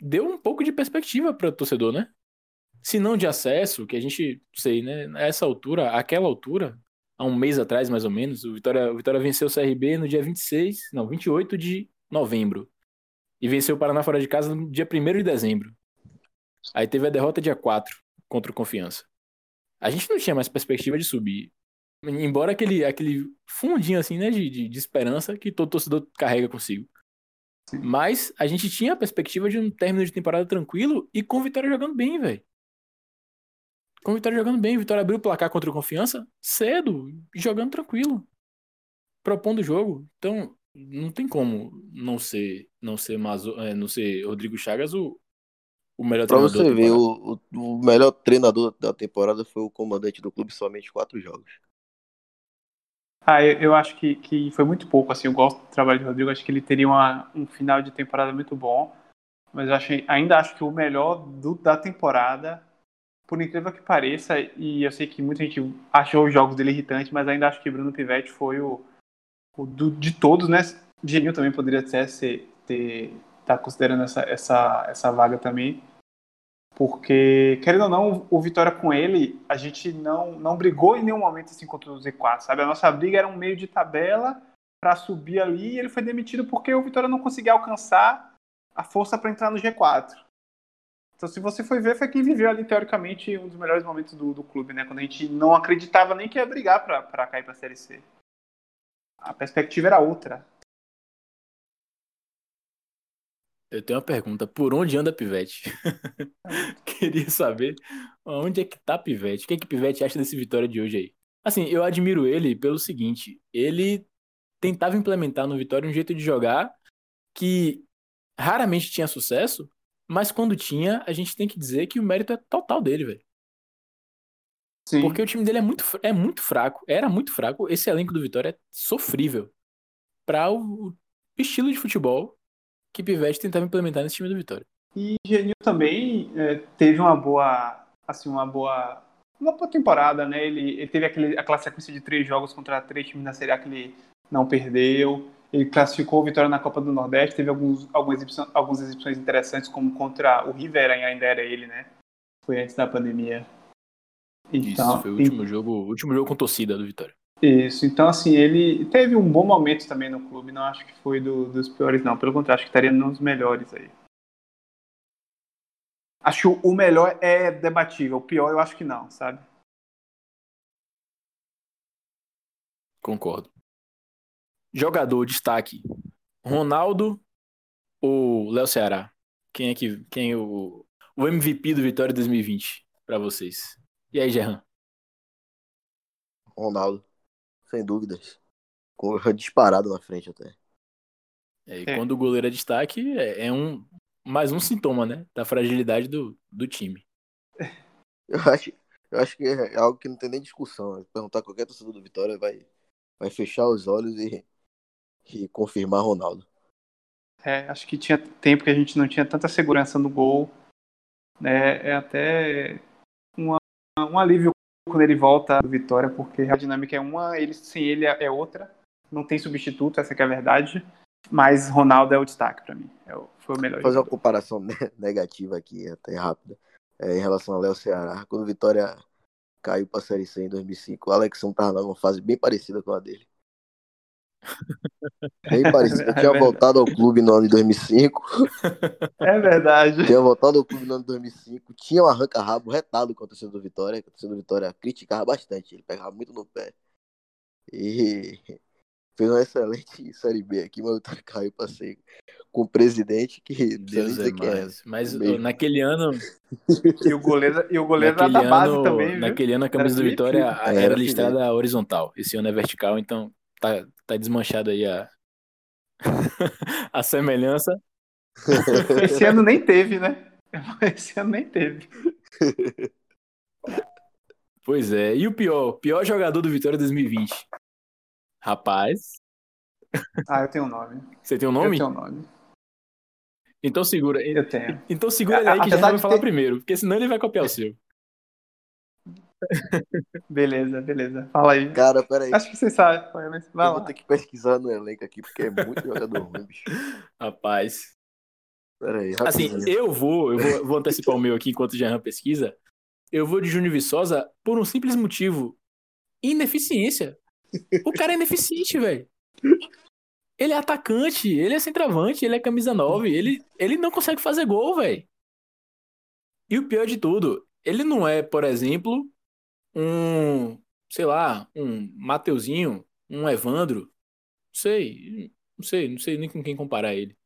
[SPEAKER 2] deu um pouco de perspectiva para o torcedor, né? Se não de acesso, que a gente sei, né? A essa altura, àquela altura, há um mês atrás mais ou menos, o Vitória, o Vitória venceu o CRB no dia 26, não, 28 de novembro. E venceu o Paraná fora de casa no dia 1 de dezembro. Aí teve a derrota dia 4 contra o Confiança. A gente não tinha mais perspectiva de subir. Embora aquele, aquele fundinho assim, né, de, de, de esperança que todo torcedor carrega consigo. Mas a gente tinha a perspectiva de um término de temporada tranquilo e com Vitória jogando bem, velho. Com Vitória jogando bem. Vitória abriu o placar contra o Confiança cedo, jogando tranquilo. Propondo o jogo. Então, não tem como não ser, não ser, Mazo, é, não ser Rodrigo Chagas o, o melhor
[SPEAKER 3] Pra
[SPEAKER 2] treinador
[SPEAKER 3] você
[SPEAKER 2] da
[SPEAKER 3] ver,
[SPEAKER 2] temporada.
[SPEAKER 3] o, o, melhor treinador da temporada foi o comandante do clube, somente quatro jogos.
[SPEAKER 1] Ah, eu, eu acho que, que foi muito pouco, assim, eu gosto do trabalho de Rodrigo, acho que ele teria uma, um final de temporada muito bom, mas eu achei, ainda acho que o melhor do, da temporada, por incrível que pareça, e eu sei que muita gente achou os jogos dele irritantes, mas ainda acho que Bruno Pivetti foi o, o do- de todos, né? Geninho também poderia ter, ser, ter tá considerando essa, essa, essa vaga também, porque, querendo ou não, o Vitória com ele, a gente não, não brigou em nenhum momento assim contra o Z4, sabe? A nossa briga era um meio de tabela para subir ali e ele foi demitido porque o Vitória não conseguia alcançar a força para entrar no G4. Então, se você for ver, foi quem viveu ali, teoricamente, um dos melhores momentos do, do clube, né? Quando a gente não acreditava nem que ia brigar para cair para a Série C. A perspectiva era outra.
[SPEAKER 2] Eu tenho uma pergunta. Por onde anda Pivete? Queria saber onde é que tá Pivete. O que é que Pivete acha desse Vitória de hoje aí? Assim, eu admiro ele pelo seguinte. Ele tentava implementar no Vitória um jeito de jogar que raramente tinha sucesso, mas quando tinha, a gente tem que dizer que o mérito é total dele, velho.
[SPEAKER 1] Sim.
[SPEAKER 2] Porque o time dele é muito, é muito fraco, era muito fraco. Esse elenco do Vitória é sofrível para o estilo de futebol que Pivete tentava implementar nesse time do Vitória.
[SPEAKER 1] E Genil também é, teve uma boa, assim, uma boa, uma boa temporada, né? Ele, ele teve aquele, aquela sequência de três jogos contra três times na Série A que ele não perdeu. Ele classificou o Vitória na Copa do Nordeste, teve alguns, algumas, exibições, algumas exibições interessantes, como contra o River, ainda era ele, né? Foi antes da pandemia. Então,
[SPEAKER 2] Isso, foi o último jogo, o último jogo com torcida do Vitória.
[SPEAKER 1] Isso, então assim, ele teve um bom momento também no clube, não acho que foi do- dos piores não, pelo contrário, acho que estaria nos melhores aí. Acho que o melhor é debatível, o pior eu acho que não, sabe?
[SPEAKER 2] Concordo. Jogador, destaque. Ronaldo ou Léo Ceará? Quem é que quem é o, o MVP do Vitória 2020 pra vocês? E aí, Gerran?
[SPEAKER 3] Ronaldo, sem dúvidas. Com disparado na frente até.
[SPEAKER 2] É, e
[SPEAKER 1] É.
[SPEAKER 2] Quando o goleiro é destaque, é, é um mais um sintoma, né, da fragilidade do, do time.
[SPEAKER 3] Eu acho, Eu acho que é algo que não tem nem discussão. Né? Perguntar qualquer torcedor do Vitória vai, vai fechar os olhos e, e confirmar Ronaldo.
[SPEAKER 1] É, acho que tinha tempo que a gente não tinha tanta segurança no gol. Né? É até uma, um alívio quando ele volta do Vitória, porque a dinâmica é uma, ele sem ele é outra. Não tem substituto, essa é a verdade. Mas Ronaldo é o destaque para mim. É o, foi o melhor. Vou
[SPEAKER 3] fazer uma comparação negativa aqui, até rápida, é, em relação ao Léo Ceará. Quando o Vitória caiu para a Série C em 2005, o Alexão estava numa fase bem parecida com a dele. Bem parecido. Eu tinha é voltado ao clube no ano de 2005.
[SPEAKER 1] É verdade.
[SPEAKER 3] Tinha voltado ao clube no ano de 2005. Tinha um arranca-rabo retado com a torcida do Vitória. A torcida do Vitória criticava bastante. Ele pegava muito no pé. E fez uma excelente Série B aqui, mas o Vitória caiu para ser com o presidente que
[SPEAKER 2] Deus é mais. É. Mas naquele ano.
[SPEAKER 1] e o goleiro, e o goleiro da base ano, também. Viu?
[SPEAKER 2] Naquele ano a camisa era do Vitória era, era listrada horizontal. Esse ano é vertical, então tá, tá desmanchado aí a, a semelhança.
[SPEAKER 1] Esse ano nem teve, né? Esse ano nem teve.
[SPEAKER 2] Pois é. E o pior? Pior jogador do Vitória 2020. Rapaz.
[SPEAKER 1] Ah, eu tenho um nome.
[SPEAKER 2] Você tem um nome?
[SPEAKER 1] Eu tenho um nome.
[SPEAKER 2] Então segura.
[SPEAKER 1] Eu tenho.
[SPEAKER 2] Então segura ele aí que já vai falar ter... primeiro, porque senão ele vai copiar o seu.
[SPEAKER 1] Beleza, beleza. Fala aí.
[SPEAKER 3] Cara, peraí.
[SPEAKER 1] Acho que vocês sabem.
[SPEAKER 3] Vai eu lá. vou ter que pesquisar no elenco aqui, porque é muito jogador ruim, bicho.
[SPEAKER 2] Rapaz.
[SPEAKER 3] Peraí,
[SPEAKER 2] Assim, eu vou, eu vou, vou antecipar o meu aqui enquanto o Jean pesquisa. Eu vou de Júnior Viçosa por um simples motivo. Ineficiência. O cara é ineficiente, velho. Ele é atacante, ele é centroavante, ele é camisa 9, ele, ele não consegue fazer gol, velho. E o pior de tudo, ele não é, por exemplo, um, sei lá, um Mateuzinho, um Evandro, não sei, não sei, não sei nem com quem comparar ele.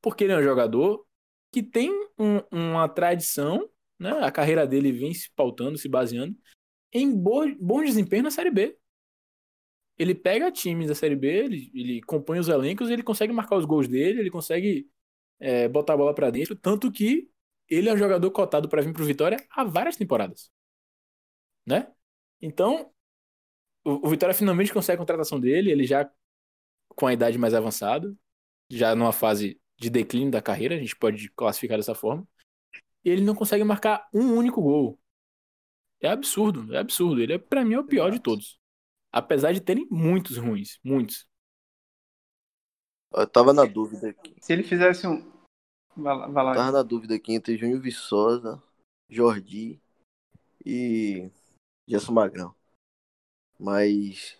[SPEAKER 2] Porque ele é um jogador que tem um, uma tradição, né? A carreira dele vem se pautando, se baseando em bo bom desempenho na Série B. Ele pega times da Série B, ele, ele compõe os elencos, ele consegue marcar os gols dele, ele consegue é, botar a bola para dentro, tanto que ele é um jogador cotado para vir pro Vitória há várias temporadas né? Então, o, o Vitória finalmente consegue a contratação dele, ele já com a idade mais avançada, já numa fase de declínio da carreira, a gente pode classificar dessa forma. E ele não consegue marcar um único gol. É absurdo, é absurdo. Ele é para mim é o pior de todos. Apesar de terem muitos ruins, muitos.
[SPEAKER 3] Eu tava na dúvida aqui.
[SPEAKER 1] Se ele fizesse um vai lá, vai lá.
[SPEAKER 3] Tava na dúvida aqui entre Júnior Viçosa, Jordi e Gerson Magrão. Mas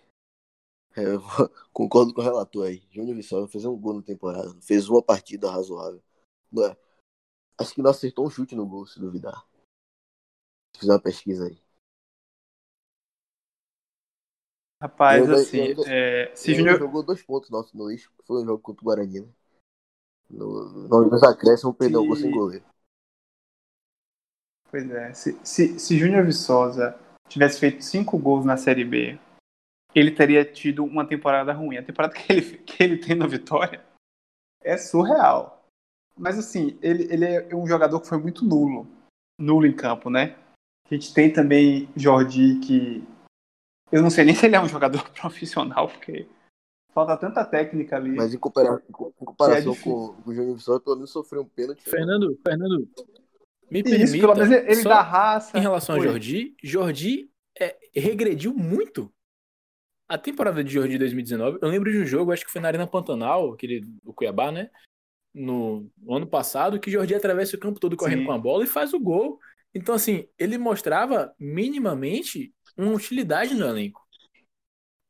[SPEAKER 3] é, eu concordo com o relator aí. Júnior Viçosa fez um gol na temporada. Fez uma partida razoável. É, acho que não acertou um chute no gol, se duvidar. Fiz uma pesquisa aí.
[SPEAKER 1] Rapaz, ainda, assim, ainda, é, se Júnior
[SPEAKER 3] jogou dois pontos nossos no lixo, foi um jogo contra o Guarani, né? No, no, nos acréscimos, perdeu o gol sem goleiro.
[SPEAKER 1] Pois é, se, se, se Júnior Viçosa tivesse feito cinco gols na Série B, ele teria tido uma temporada ruim. A temporada que ele, que ele tem no Vitória é surreal. Mas assim, ele, ele é um jogador que foi muito nulo. Nulo em campo, né? A gente tem também Jordi, que. Eu não sei nem se ele é um jogador profissional, porque falta tanta técnica ali.
[SPEAKER 3] Mas em, compara em comparação é com, com o Júnior Viçosa, pelo menos sofreu um pênalti.
[SPEAKER 2] Fernando, Fernando, me permita,
[SPEAKER 1] Isso, pelo menos ele dá raça.
[SPEAKER 2] Em relação Foi. a Jordi, Jordi é, regrediu muito. A temporada de Jordi 2019, eu lembro de um jogo, acho que foi na Arena Pantanal, aquele do Cuiabá, né? No, no ano passado, que Jordi atravessa o campo todo correndo Sim. com a bola e faz o gol. Então, assim, ele mostrava minimamente uma utilidade no elenco.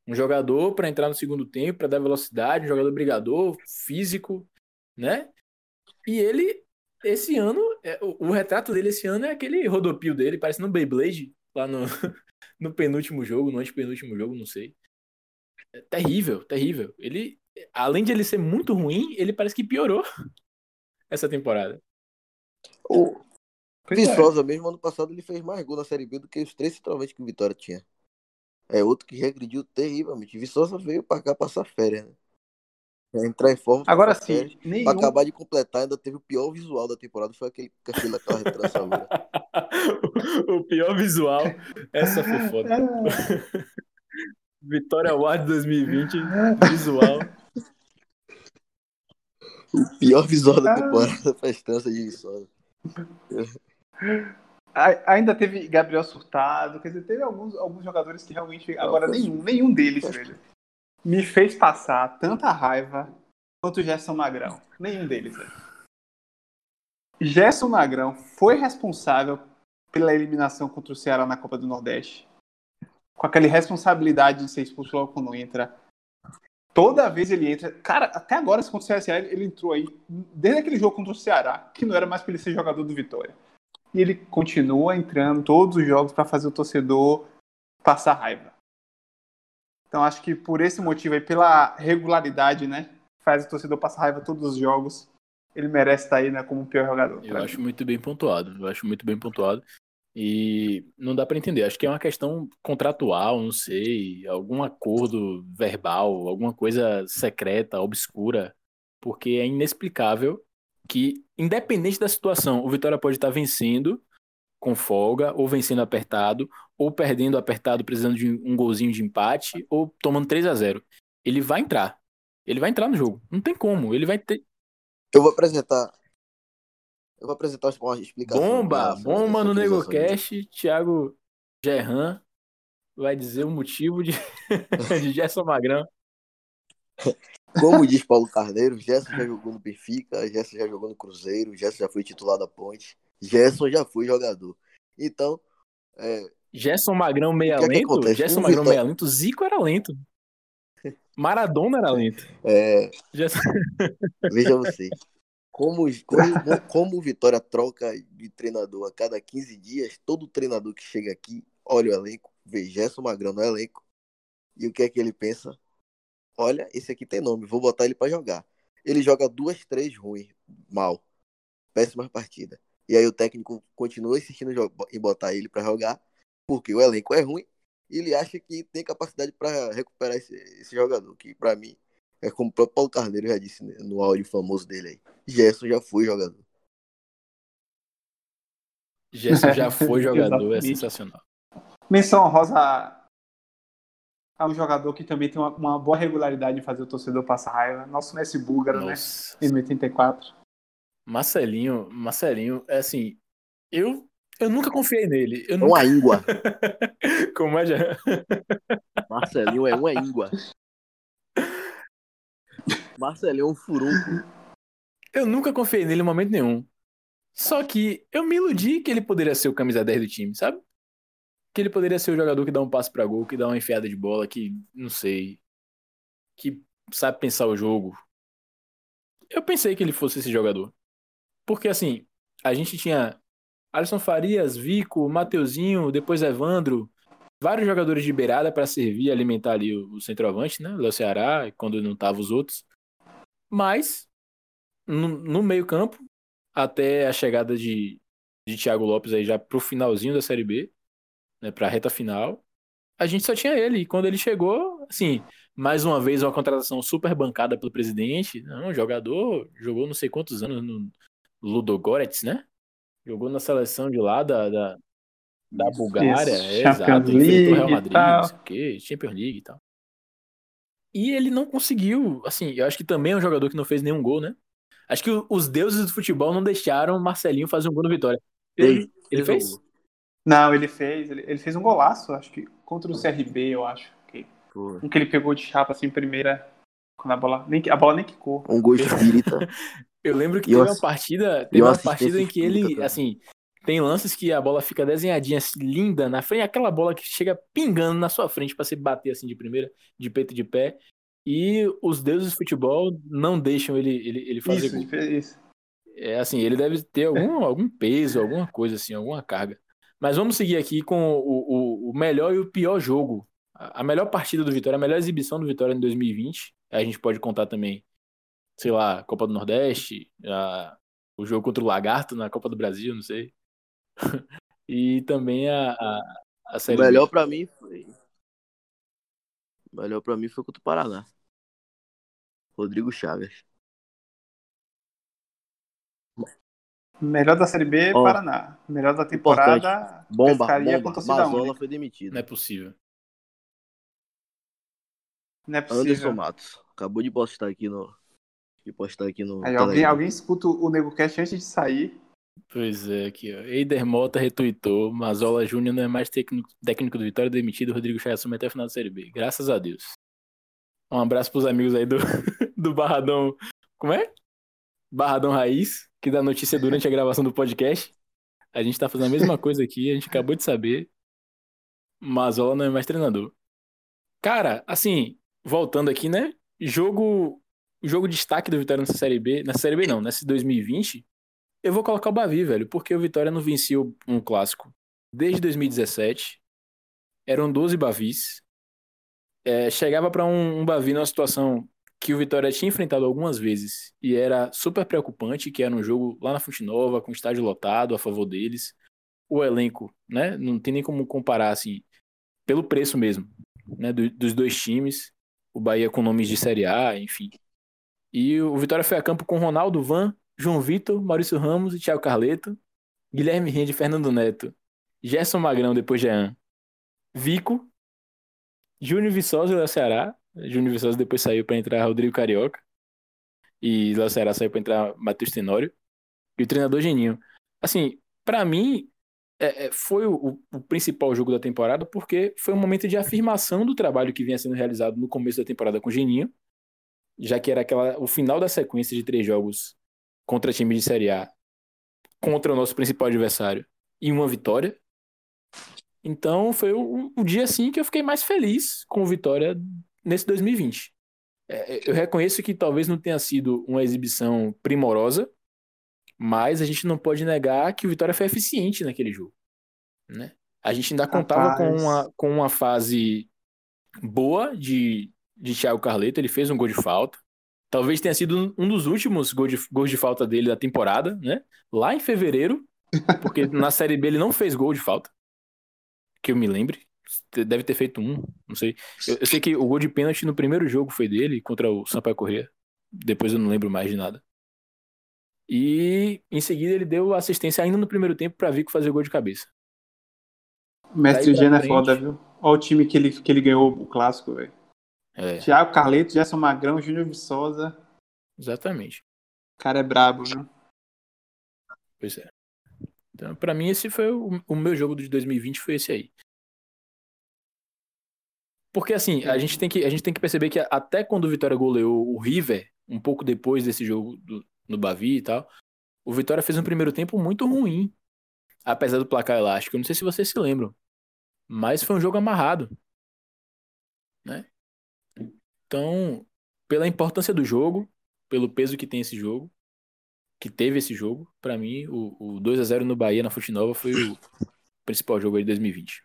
[SPEAKER 2] Um jogador para entrar no segundo tempo, para dar velocidade, um jogador brigador, físico, né? E ele esse ano, é, o, o, retrato dele esse ano é aquele rodopio dele, parecendo um Beyblade lá no, no penúltimo jogo, no antepenúltimo jogo, não sei. É terrível, terrível. Ele, além de ele ser muito ruim, ele parece que piorou essa temporada.
[SPEAKER 3] O Viçosa, é. mesmo ano passado, ele fez mais gol na Série B do que os três centralmente que o Vitória tinha. É outro que regrediu terrivelmente. Viçosa veio pra cá passar férias, né? Entrar em forma.
[SPEAKER 1] Agora sim,
[SPEAKER 3] nenhum... Pra acabar de completar, ainda teve o pior visual da temporada, foi aquele aquele daquela retrança
[SPEAKER 2] o pior visual, essa foi foda. Vitória Award 2020, visual.
[SPEAKER 3] O pior visual da temporada foi a estância de Viçosa.
[SPEAKER 1] Ainda teve Gabriel Surtado, quer dizer, teve alguns, alguns jogadores que realmente. Agora, nenhum, nenhum deles, velho, me fez passar tanta raiva quanto Gerson Magrão. Nenhum deles, velho. Gerson Magrão foi responsável pela eliminação contra o Ceará na Copa do Nordeste. Com aquela responsabilidade de ser expulso logo quando entra. Toda vez ele entra. Cara, até agora, se contra o CSA, ele entrou aí. Desde aquele jogo contra o Ceará, que não era mais para ele ser jogador do Vitória. E ele continua entrando todos os jogos para fazer o torcedor passar raiva. Então acho que por esse motivo aí, pela regularidade, né? Faz o torcedor passar raiva todos os jogos ele merece estar aí né, como o pior jogador.
[SPEAKER 2] Eu acho mim. muito bem pontuado. Eu acho muito bem pontuado. E não dá para entender. Acho que é uma questão contratual, não sei, algum acordo verbal, alguma coisa secreta, obscura, porque é inexplicável que, independente da situação, o Vitória pode estar vencendo com folga, ou vencendo apertado, ou perdendo apertado, precisando de um golzinho de empate, ou tomando 3 a 0 Ele vai entrar. Ele vai entrar no jogo. Não tem como. Ele vai ter.
[SPEAKER 3] Eu vou apresentar. Eu vou apresentar uma explicação.
[SPEAKER 2] Bomba! Bomba no NegoCast. Thiago Gerran vai dizer o motivo de, de Gerson Magrão.
[SPEAKER 3] Como diz Paulo Carneiro, Gerson já jogou no Benfica, Gerson já jogou no Cruzeiro, Gerson já foi titular da Ponte, Gerson já foi jogador. Então. É...
[SPEAKER 2] Gerson Magrão meia que lento? É que Gerson Magrão Vitor... meia lento, Zico era lento. Maradona era lento.
[SPEAKER 3] É... Veja você. Como, como, como o Vitória troca de treinador a cada 15 dias, todo treinador que chega aqui olha o elenco, vê Gerson Magrão no elenco, e o que é que ele pensa? Olha, esse aqui tem nome, vou botar ele para jogar. Ele joga duas, três ruins, mal. Péssima partida. E aí o técnico continua insistindo em botar ele para jogar, porque o elenco é ruim e ele acha que tem capacidade para recuperar esse, esse, jogador, que para mim é como o próprio Paulo Carneiro já disse né, no áudio famoso dele aí. Gerson já foi jogador.
[SPEAKER 2] Gerson já foi jogador, é sensacional.
[SPEAKER 1] Menção rosa a um jogador que também tem uma, uma, boa regularidade em fazer o torcedor passar raiva. Nosso Messi Búlgaro, né? Nossa. né? Em 84.
[SPEAKER 2] Marcelinho, Marcelinho, é assim, eu eu nunca confiei nele. Eu
[SPEAKER 3] é
[SPEAKER 2] nunca...
[SPEAKER 3] uma íngua.
[SPEAKER 2] Como é já?
[SPEAKER 3] Marcelinho é uma íngua. Marcelinho é um furunco.
[SPEAKER 2] Eu nunca confiei nele em momento nenhum. Só que eu me iludi que ele poderia ser o camisa 10 do time, sabe? Que ele poderia ser o jogador que dá um passe para gol, que dá uma enfiada de bola, que não sei, que sabe pensar o jogo. Eu pensei que ele fosse esse jogador. Porque assim, a gente tinha Alisson Farias, Vico, Mateuzinho, depois Evandro, vários jogadores de beirada para servir alimentar ali o, o centroavante, né? Léo Ceará, quando não tava os outros. Mas, no, no meio-campo, até a chegada de, de Thiago Lopes aí já pro finalzinho da Série B, né, pra reta final, a gente só tinha ele. E quando ele chegou, assim, mais uma vez uma contratação super bancada pelo presidente, não, jogador, jogou não sei quantos anos no Ludogorets, né? Jogou na seleção de lá da, da, da Isso, Bulgária, é, exato. Enfrentou o Real Madrid, não sei o quê, Champions League e tal. E ele não conseguiu, assim, eu acho que também é um jogador que não fez nenhum gol, né? Acho que os deuses do futebol não deixaram Marcelinho fazer um gol no Vitória. Ele, ele fez?
[SPEAKER 1] Não, ele fez. Ele, ele, fez um golaço, acho que contra o CRB, eu acho. Que, um que ele pegou de chapa assim, primeira. Quando a bola. Nem, a bola nem quicou.
[SPEAKER 3] Um gol espírita.
[SPEAKER 2] Eu lembro que teve uma partida, teve uma partida em que ele, assim, tem lances que a bola fica desenhadinha, assim, linda na frente, aquela bola que chega pingando na sua frente para você bater assim de primeira, de peito e de pé. E os deuses do futebol não deixam ele, ele, ele fazer
[SPEAKER 1] isso, gol. Isso.
[SPEAKER 2] É assim, ele deve ter algum, algum peso, alguma coisa assim, alguma carga. Mas vamos seguir aqui com o, o, o melhor e o pior jogo. A melhor partida do Vitória, a melhor exibição do Vitória em 2020. A gente pode contar também sei lá, Copa do Nordeste, a, o jogo contra o Lagarto na Copa do Brasil, não sei. e também a, a, a série.
[SPEAKER 3] O melhor para mim foi. O melhor para mim foi contra o Paraná. Rodrigo Chaves.
[SPEAKER 1] Melhor da Série B, Paraná. Melhor da temporada,
[SPEAKER 3] Bomba,
[SPEAKER 1] pescaria
[SPEAKER 3] bomba.
[SPEAKER 1] com torcida
[SPEAKER 3] Mazola foi demitido.
[SPEAKER 2] Não é possível.
[SPEAKER 1] Não é
[SPEAKER 3] Anderson
[SPEAKER 1] possível.
[SPEAKER 3] Matos. Acabou de postar aqui no. De postar aqui no.
[SPEAKER 1] Aí alguém, alguém escuta o NegoCast antes de sair.
[SPEAKER 2] Pois é, aqui, ó. Eider Mota retuitou. Mazola Júnior não é mais técnico, técnico do Vitória demitido. Rodrigo Chay assume até o final da Série B. Graças a Deus. Um abraço pros amigos aí do, do Barradão. Como é? Barradão Raiz, que dá notícia durante a gravação do podcast. A gente tá fazendo a mesma coisa aqui, a gente acabou de saber. Mazola não é mais treinador. Cara, assim, voltando aqui, né? Jogo. Jogo de destaque do Vitória nessa Série B. Nessa Série B não, nessa 2020. Eu vou colocar o Bavi, velho, porque o Vitória não vencia um clássico desde 2017. Eram 12 Bavis. É, chegava pra um, um Bavi numa situação que o Vitória tinha enfrentado algumas vezes e era super preocupante, que era um jogo lá na Fonte Nova, com estádio lotado a favor deles. O elenco, né? Não tem nem como comparar, assim, pelo preço mesmo, né? do- dos dois times. O Bahia com nomes de Série A, enfim. E o Vitória foi a campo com Ronaldo Van, João Vitor, Maurício Ramos e Thiago Carleto, Guilherme Rende, Fernando Neto, Gerson Magrão, depois Jean, Vico, Júnior Viçosa e Léo Ceará. Júnior Viçosa depois saiu para entrar Rodrigo Carioca. E Léo Ceará saiu para entrar Matheus Tenório. E o treinador Geninho. Assim, para mim, é, é, foi o, o principal jogo da temporada porque foi um momento de afirmação do trabalho que vinha sendo realizado no começo da temporada com o Geninho, já que era aquela, o final da sequência de três jogos contra time de Série A, contra o nosso principal adversário, e uma vitória. Então foi o, o dia assim que eu fiquei mais feliz com o Vitória nesse 2020. É, eu reconheço que talvez não tenha sido uma exibição primorosa, mas a gente não pode negar que o Vitória foi eficiente naquele jogo. Né? A gente ainda contava com uma, com uma fase boa de, de Thiago Carleto, ele fez um gol de falta. Talvez tenha sido um dos últimos gols de, gols de falta dele da temporada, né? Lá em fevereiro, porque na Série B ele não fez gol de falta, que eu me lembre. Deve ter feito um, não sei. Eu, eu sei que o gol de pênalti no primeiro jogo foi dele contra o Sampaio Corrêa. Depois eu não lembro mais de nada. E em seguida ele deu assistência ainda no primeiro tempo para Vico fazer gol de cabeça.
[SPEAKER 1] O mestre Gena é foda, viu? Olha o time que ele, que ele ganhou o clássico, velho.
[SPEAKER 2] É,
[SPEAKER 1] Thiago Carleto, Gerson Magrão, Júnior Viçosa.
[SPEAKER 2] exatamente.
[SPEAKER 1] O cara é brabo, viu?
[SPEAKER 2] Pois é. Então, pra mim, esse foi o, o meu jogo de 2020, foi esse aí. Porque assim, a gente tem que, a gente tem que perceber que até quando o Vitória goleou o River, um pouco depois desse jogo do, no Bavi e tal, o Vitória fez um primeiro tempo muito ruim. Apesar do placar elástico. Eu não sei se vocês se lembram. Mas foi um jogo amarrado. Né? Então, pela importância do jogo, pelo peso que tem esse jogo, que teve esse jogo, pra mim, o, o 2 a 0 no Bahia, na Fonte Nova, foi o principal jogo aí de 2020.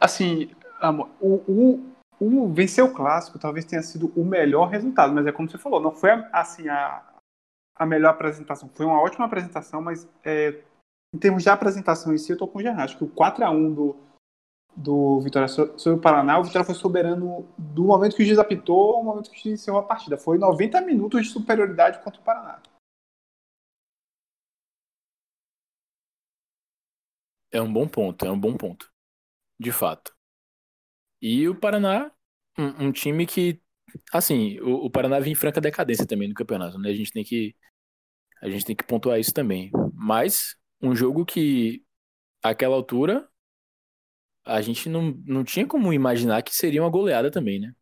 [SPEAKER 1] Assim, amor, o, o, o vencer o clássico talvez tenha sido o melhor resultado, mas é como você falou, não foi assim a, a melhor apresentação. Foi uma ótima apresentação, mas é, em termos de apresentação em si, eu tô com o Gerard. Acho que o 4x1 do, do Vitória so- sobre o Paraná, o Vitória foi soberano do momento que o juiz apitou ao momento que encerrou a partida. Foi 90 minutos de superioridade contra o Paraná.
[SPEAKER 2] É um bom ponto, é um bom ponto. De fato. E o Paraná, um, um time que, assim, o, o Paraná vinha em franca decadência também no campeonato, né? A gente tem que, a gente tem que pontuar isso também. Mas um jogo que, àquela altura, a gente não, não tinha como imaginar que seria uma goleada também, né?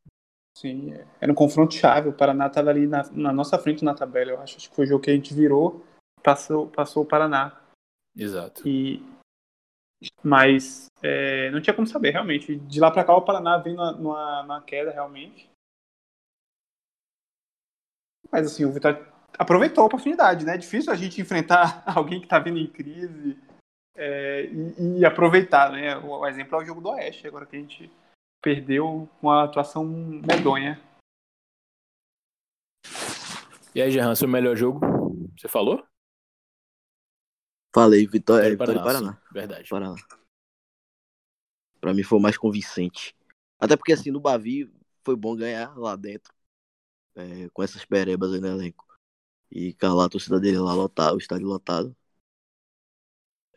[SPEAKER 1] Sim, era um confronto chave. O Paraná estava ali na, na nossa frente na tabela. Eu acho, acho que foi o jogo que a gente virou, passou, passou o Paraná.
[SPEAKER 2] Exato.
[SPEAKER 1] E, mas é, não tinha como saber, realmente. De lá para cá, o Paraná vem numa, numa, numa queda, realmente. Mas, assim, o Vitória aproveitou a oportunidade, né? É difícil a gente enfrentar alguém que está vindo em crise é, e, e aproveitar, né? O, o exemplo é o jogo do Oeste, agora que a gente perdeu com a atuação medonha.
[SPEAKER 2] E aí, Gerran, seu melhor jogo? Você falou?
[SPEAKER 3] Falei, Vitória, é,
[SPEAKER 2] Vitória
[SPEAKER 3] e Paraná.
[SPEAKER 2] sim, verdade.
[SPEAKER 3] Paraná. Pra mim foi o mais convincente. Até porque assim, no Bavi foi bom ganhar lá dentro. é, com essas perebas aí no elenco e calar a torcida dele lá lotar, o estádio lotado.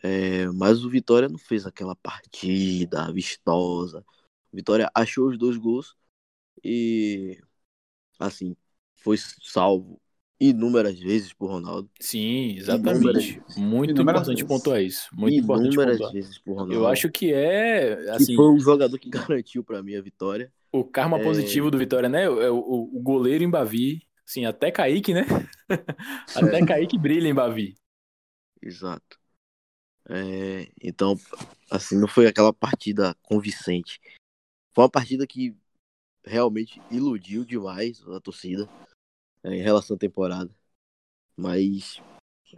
[SPEAKER 3] É, mas o Vitória não fez aquela partida vistosa. O Vitória achou os dois gols e assim foi salvo inúmeras vezes por Ronaldo.
[SPEAKER 2] Sim, exatamente. Inúmeras, muito inúmeras importante vezes. pontuar isso. Muito inúmeras vezes por Ronaldo. Eu acho que é assim. Que
[SPEAKER 3] foi o jogador que garantiu para mim a vitória.
[SPEAKER 2] O karma é... positivo do Vitória, né? O, o, o goleiro em Bavi, assim, até Kaique, né? até é. Kaique brilha em Bavi.
[SPEAKER 3] Exato. É, então, assim, não foi aquela partida convincente. Foi uma partida que realmente iludiu demais a torcida é, em relação à temporada. Mas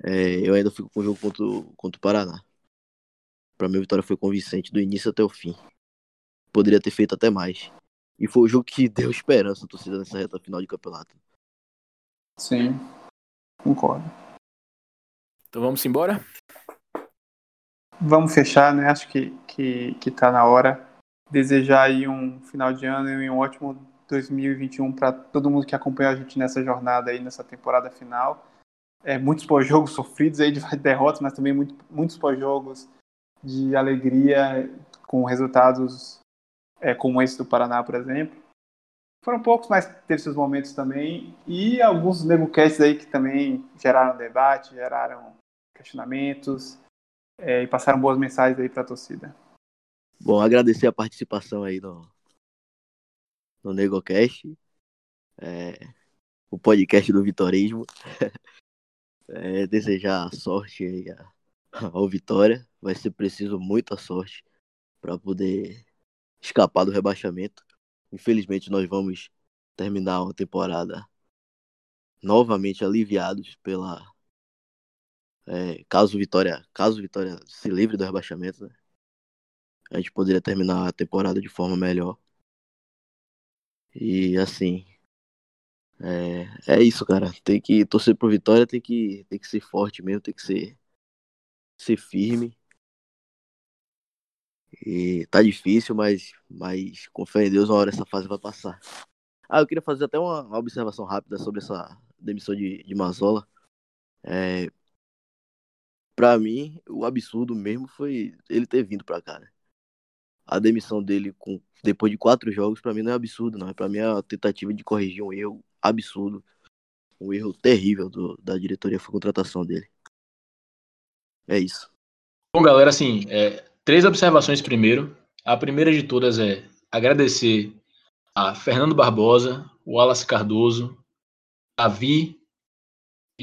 [SPEAKER 3] é, eu ainda fico com o jogo contra, contra o Paraná. Para mim, a vitória foi convincente do início até o fim. Poderia ter feito até mais. E foi o jogo que deu esperança à torcida nessa reta final de campeonato.
[SPEAKER 1] Sim, concordo.
[SPEAKER 2] Então vamos embora?
[SPEAKER 1] Vamos fechar, né? Acho que, que, que tá na hora. Desejar aí um final de ano e um ótimo 2021 para todo mundo que acompanhou a gente nessa jornada aí, nessa temporada final. É, muitos pós-jogos sofridos aí de derrotas, mas também muito, muitos pós-jogos de alegria com resultados é, como esse do Paraná, por exemplo. Foram poucos, mas teve seus momentos também. E alguns NegoCasts aí que também geraram debate, geraram questionamentos é, e passaram boas mensagens aí para a torcida.
[SPEAKER 3] Bom, agradecer a participação aí no, no NegoCast, é, o podcast do Vitorismo. é, desejar sorte aí ao Vitória. Vai ser preciso muita sorte para poder escapar do rebaixamento. Infelizmente, nós vamos terminar uma temporada novamente aliviados pela é, caso Vitória, caso Vitória se livre do rebaixamento, né? a gente poderia terminar a temporada de forma melhor. E assim, é, é isso, cara. Tem que torcer pro Vitória, tem que, tem que ser forte mesmo, tem que ser, ser firme. E tá difícil, mas, mas com fé em Deus, uma hora essa fase vai passar. Ah, eu queria fazer até uma, observação rápida sobre essa demissão de, de Mazola. É, para mim, o absurdo mesmo foi ele ter vindo para cá, né? A demissão dele com depois de quatro jogos, para mim não é absurdo, não. Para mim é uma tentativa de corrigir um erro absurdo, um erro terrível do, da diretoria foi a contratação dele. É isso.
[SPEAKER 2] Bom, galera, assim, é, três observações primeiro. A primeira de todas é agradecer a Fernando Barbosa, o Wallace Cardoso, Davi,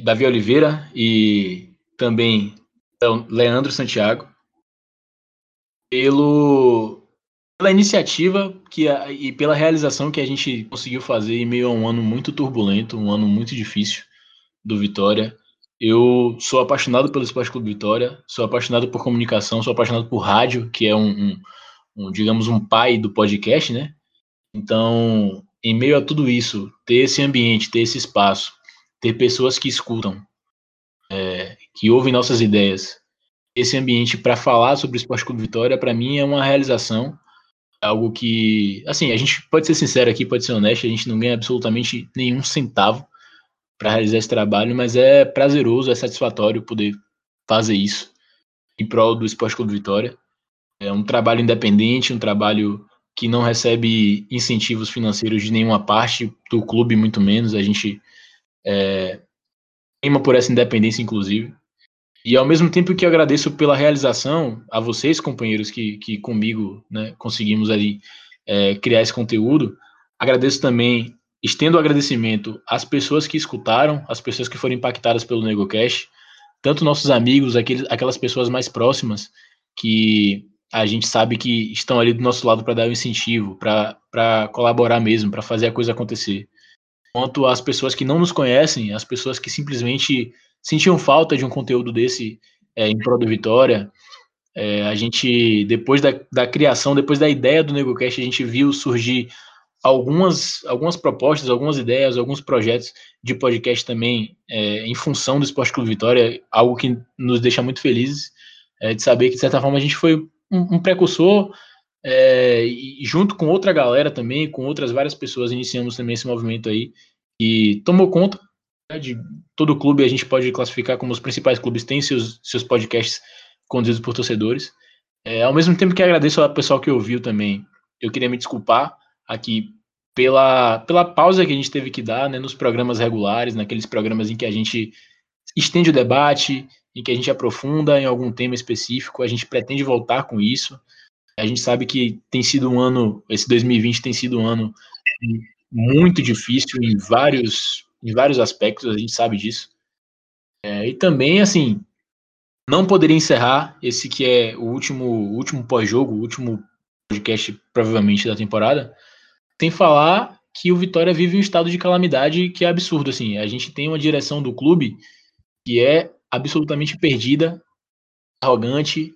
[SPEAKER 2] Davi Oliveira e também Leandro Santiago, pelo, pela iniciativa que e pela realização que a gente conseguiu fazer em meio a um ano muito turbulento, um ano muito difícil do Vitória. Eu sou apaixonado pelo Esporte Clube Vitória, sou apaixonado por comunicação, sou apaixonado por rádio, que é um, um, um digamos, um pai do podcast, né? Então, em meio a tudo isso, ter esse ambiente, ter esse espaço, ter pessoas que escutam, que ouvem nossas ideias, esse ambiente para falar sobre o Esporte Clube Vitória, para mim é uma realização, algo que, assim, a gente pode ser sincero aqui, pode ser honesto, a gente não ganha absolutamente nenhum centavo para realizar esse trabalho, mas é prazeroso, é satisfatório poder fazer isso em prol do Esporte Clube Vitória. É um trabalho independente, um trabalho que não recebe incentivos financeiros de nenhuma parte do clube, muito menos. A gente é, por essa independência, inclusive. E ao mesmo tempo que eu agradeço pela realização a vocês, companheiros, que, que comigo né, conseguimos ali é, criar esse conteúdo, agradeço também, estendo o agradecimento às pessoas que escutaram, às pessoas que foram impactadas pelo NegoCast, tanto nossos amigos, aqueles, aquelas pessoas mais próximas que a gente sabe que estão ali do nosso lado para dar o um incentivo, para colaborar mesmo, para fazer a coisa acontecer. Quanto às pessoas que não nos conhecem, as pessoas que simplesmente sentiam falta de um conteúdo desse é, em prol do Vitória. É, a gente, depois da, da criação, depois da ideia do NegoCast, a gente viu surgir algumas, algumas propostas, algumas ideias, alguns projetos de podcast também é, em função do Esporte Clube Vitória, algo que nos deixa muito felizes é, de saber que, de certa forma, a gente foi um, um precursor é, e junto com outra galera também, com outras várias pessoas, iniciamos também esse movimento aí. e tomou conta de todo clube. A gente pode classificar como os principais clubes têm seus, seus podcasts conduzidos por torcedores. É, ao mesmo tempo que agradeço ao pessoal que ouviu também, eu queria me desculpar aqui pela, pela pausa que a gente teve que dar né, nos programas regulares, naqueles programas em que a gente estende o debate, em que a gente aprofunda em algum tema específico. A gente pretende voltar com isso. A gente sabe que tem sido um ano, esse 2020 tem sido um ano muito difícil em vários, em vários aspectos, a gente sabe disso. É, e também, assim, não poderia encerrar esse que é o último, último pós-jogo, o último podcast, provavelmente, da temporada, sem falar que o Vitória vive um estado de calamidade que é absurdo, assim. A gente tem uma direção do clube que é absolutamente perdida, arrogante,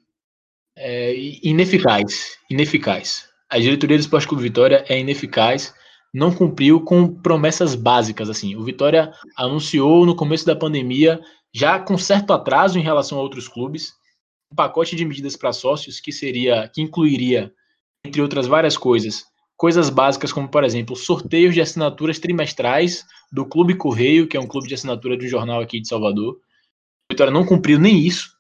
[SPEAKER 2] é, ineficaz, ineficaz. A diretoria do Esporte Clube Vitória é ineficaz, não cumpriu com promessas básicas, assim. O Vitória anunciou no começo da pandemia, já com certo atraso em relação a outros clubes, um pacote de medidas para sócios que seria, que incluiria, entre outras várias coisas, coisas básicas como, por exemplo, sorteios de assinaturas trimestrais do Clube Correio, que é um clube de assinatura de um jornal aqui de Salvador, Vitória não cumpriu nem isso.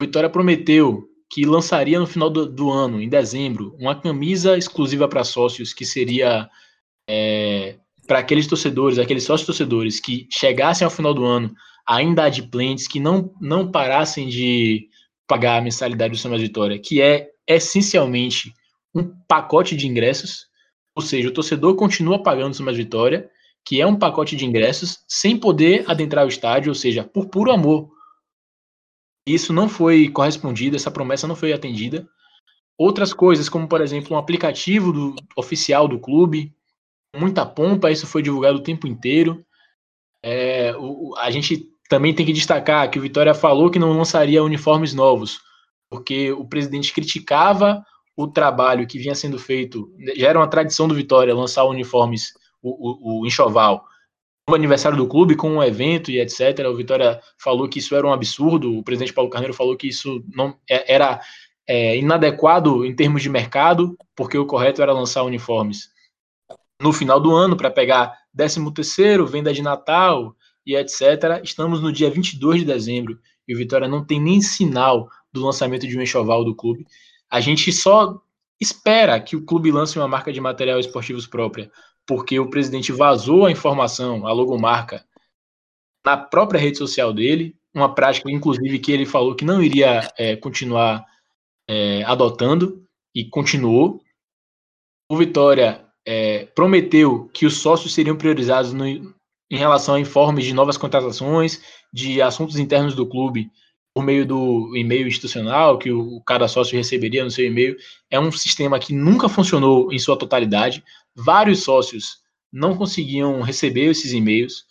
[SPEAKER 2] Vitória prometeu que lançaria no final do, do ano, em dezembro, uma camisa exclusiva para sócios, que seria é, para aqueles torcedores, aqueles sócios torcedores que chegassem ao final do ano ainda adimplentes, que não, não parassem de pagar a mensalidade do Mais Vitória, que é essencialmente um pacote de ingressos, ou seja, o torcedor continua pagando o Mais Vitória, que é um pacote de ingressos, sem poder adentrar o estádio, ou seja, por puro amor. Isso não foi correspondido, essa promessa não foi atendida. Outras coisas, como por exemplo, um aplicativo do, oficial do clube, muita pompa, isso foi divulgado o tempo inteiro. É, o, a gente também tem que destacar que o Vitória falou que não lançaria uniformes novos, porque o presidente criticava o trabalho que vinha sendo feito. Já era uma tradição do Vitória lançar uniformes o, o, o enxoval no aniversário do clube com um evento e etc. O Vitória falou que isso era um absurdo. O presidente Paulo Carneiro falou que isso não é, era é, inadequado em termos de mercado, porque o correto era lançar uniformes no final do ano para pegar 13 terceiro, venda de Natal e etc. Estamos no dia 22 de dezembro e o Vitória não tem nem sinal do lançamento de um enxoval do clube. A gente só espera que o clube lance uma marca de material esportivos própria porque o presidente vazou a informação, a logomarca, na própria rede social dele, uma prática, inclusive, que ele falou que não iria é, continuar é, adotando e continuou. O Vitória é, prometeu que os sócios seriam priorizados no, em relação a informes de novas contratações, de assuntos internos do clube, por meio do e-mail institucional que o, cada sócio receberia no seu e-mail. É um sistema que nunca funcionou em sua totalidade vários sócios não conseguiam receber esses e-mails,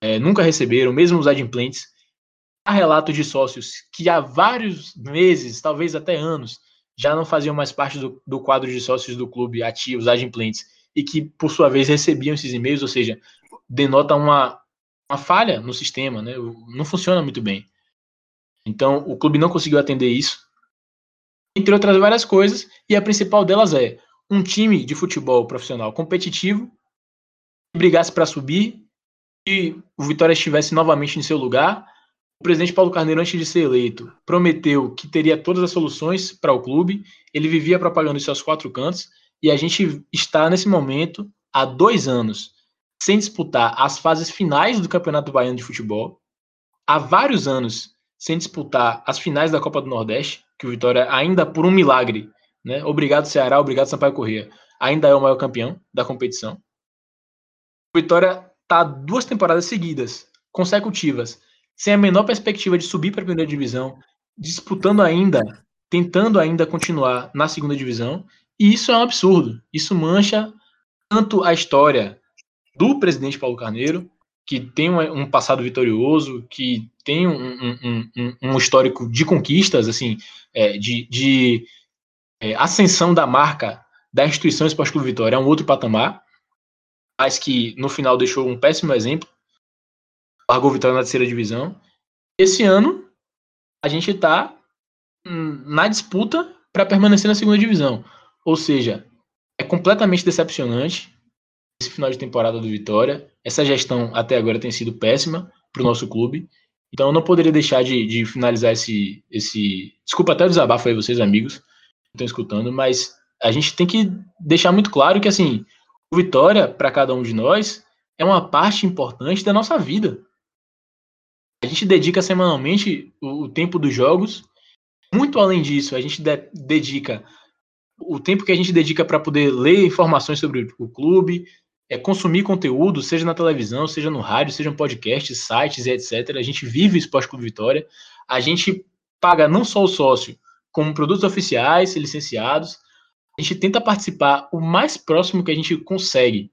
[SPEAKER 2] é, nunca receberam, mesmo os adimplentes. Há relatos de sócios que há vários meses, talvez até anos, já não faziam mais parte do, do quadro de sócios do clube ativos, adimplentes, e que, por sua vez, recebiam esses e-mails, ou seja, denota uma, uma falha no sistema, né? não funciona muito bem. Então, o clube não conseguiu atender isso, entre outras várias coisas, e a principal delas é um time de futebol profissional competitivo que brigasse para subir e o Vitória estivesse novamente em seu lugar. O presidente Paulo Carneiro, antes de ser eleito, prometeu que teria todas as soluções para o clube. Ele vivia propagando isso aos quatro cantos. E a gente está nesse momento, há dois anos, sem disputar as fases finais do Campeonato Baiano de Futebol. Há vários anos sem disputar as finais da Copa do Nordeste, que o Vitória, ainda por um milagre, né? Obrigado, Ceará, obrigado, Sampaio Corrêa. Ainda é o maior campeão da competição. Vitória está duas temporadas seguidas, consecutivas, sem a menor perspectiva de subir para a primeira divisão, disputando ainda, tentando ainda continuar na segunda divisão. E isso é um absurdo. Isso mancha tanto a história do presidente Paulo Carneiro, que tem um, passado vitorioso, que tem um, um, um, um histórico de conquistas, assim, é, de, de é, ascensão da marca da instituição Esporte Clube Vitória é um outro patamar, mas que no final deixou um péssimo exemplo, largou Vitória na terceira divisão. Esse ano, a gente está na disputa para permanecer na segunda divisão. Ou seja, é completamente decepcionante. esse final de temporada do Vitória. Essa gestão até agora tem sido péssima para o nosso clube. Então eu não poderia deixar de, de, finalizar esse, esse. Desculpa até o desabafo aí, vocês, amigos, estão escutando, mas a gente tem que deixar muito claro que assim, o Vitória, para cada um de nós, é uma parte importante da nossa vida. A gente dedica semanalmente o, o tempo dos jogos. Muito além disso, a gente de, dedica o tempo que a gente dedica para poder ler informações sobre o clube, é consumir conteúdo, seja na televisão, seja no rádio, seja no podcast, sites e etc. A gente vive o Esporte Clube Vitória. A gente paga não só o sócio, como produtos oficiais, licenciados. A gente tenta participar o mais próximo que a gente consegue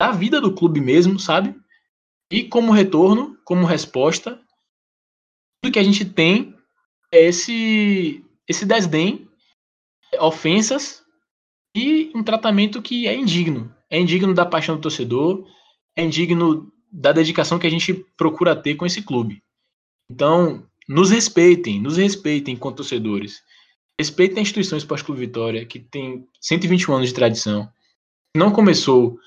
[SPEAKER 2] da vida do clube mesmo, sabe? E como retorno, como resposta, tudo que a gente tem é esse, esse desdém, ofensas e um tratamento que é indigno é indigno da paixão do torcedor, é indigno da dedicação que a gente procura ter com esse clube. Então, nos respeitem, nos respeitem enquanto torcedores. Respeitem a instituição Esporte Clube Vitória, que tem 121 anos de tradição. Não começou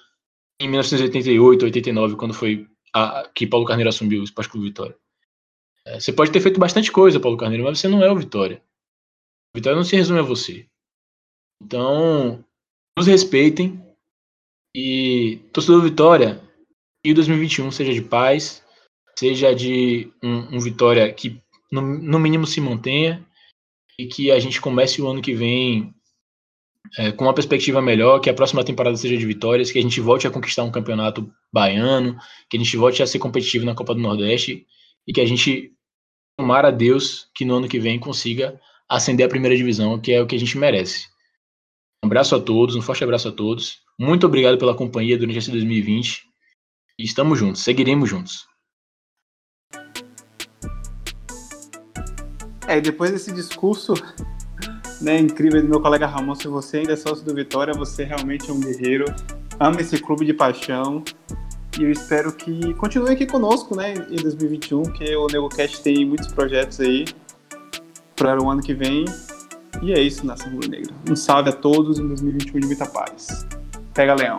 [SPEAKER 2] em 1988, 89, quando foi a, que Paulo Carneiro assumiu o Esporte Clube Vitória. É, você pode ter feito bastante coisa, Paulo Carneiro, mas você não é o Vitória. O Vitória não se resume a você. Então, nos respeitem, e torcedor Vitória, que o 2021 seja de paz, seja de um, um Vitória que no, no, mínimo se mantenha e que a gente comece o ano que vem é, com uma perspectiva melhor, que a próxima temporada seja de vitórias, que a gente volte a conquistar um campeonato baiano, que a gente volte a ser competitivo na Copa do Nordeste e que a gente tomara a Deus que no ano que vem consiga ascender a primeira divisão, que é o que a gente merece. Um abraço a todos, um forte abraço a todos. Muito obrigado pela companhia durante esse 2020. E estamos juntos, seguiremos juntos.
[SPEAKER 1] É, depois desse discurso né, incrível do meu colega Ramon, se você ainda é sócio do Vitória, você realmente é um guerreiro, ama esse clube de paixão. E eu espero que continue aqui conosco né, em 2021, que o NegoCast tem muitos projetos aí para o ano que vem. E é isso, Nação Rubro Negra. Um salve a todos em 2021 de muita paz. Pega Leão.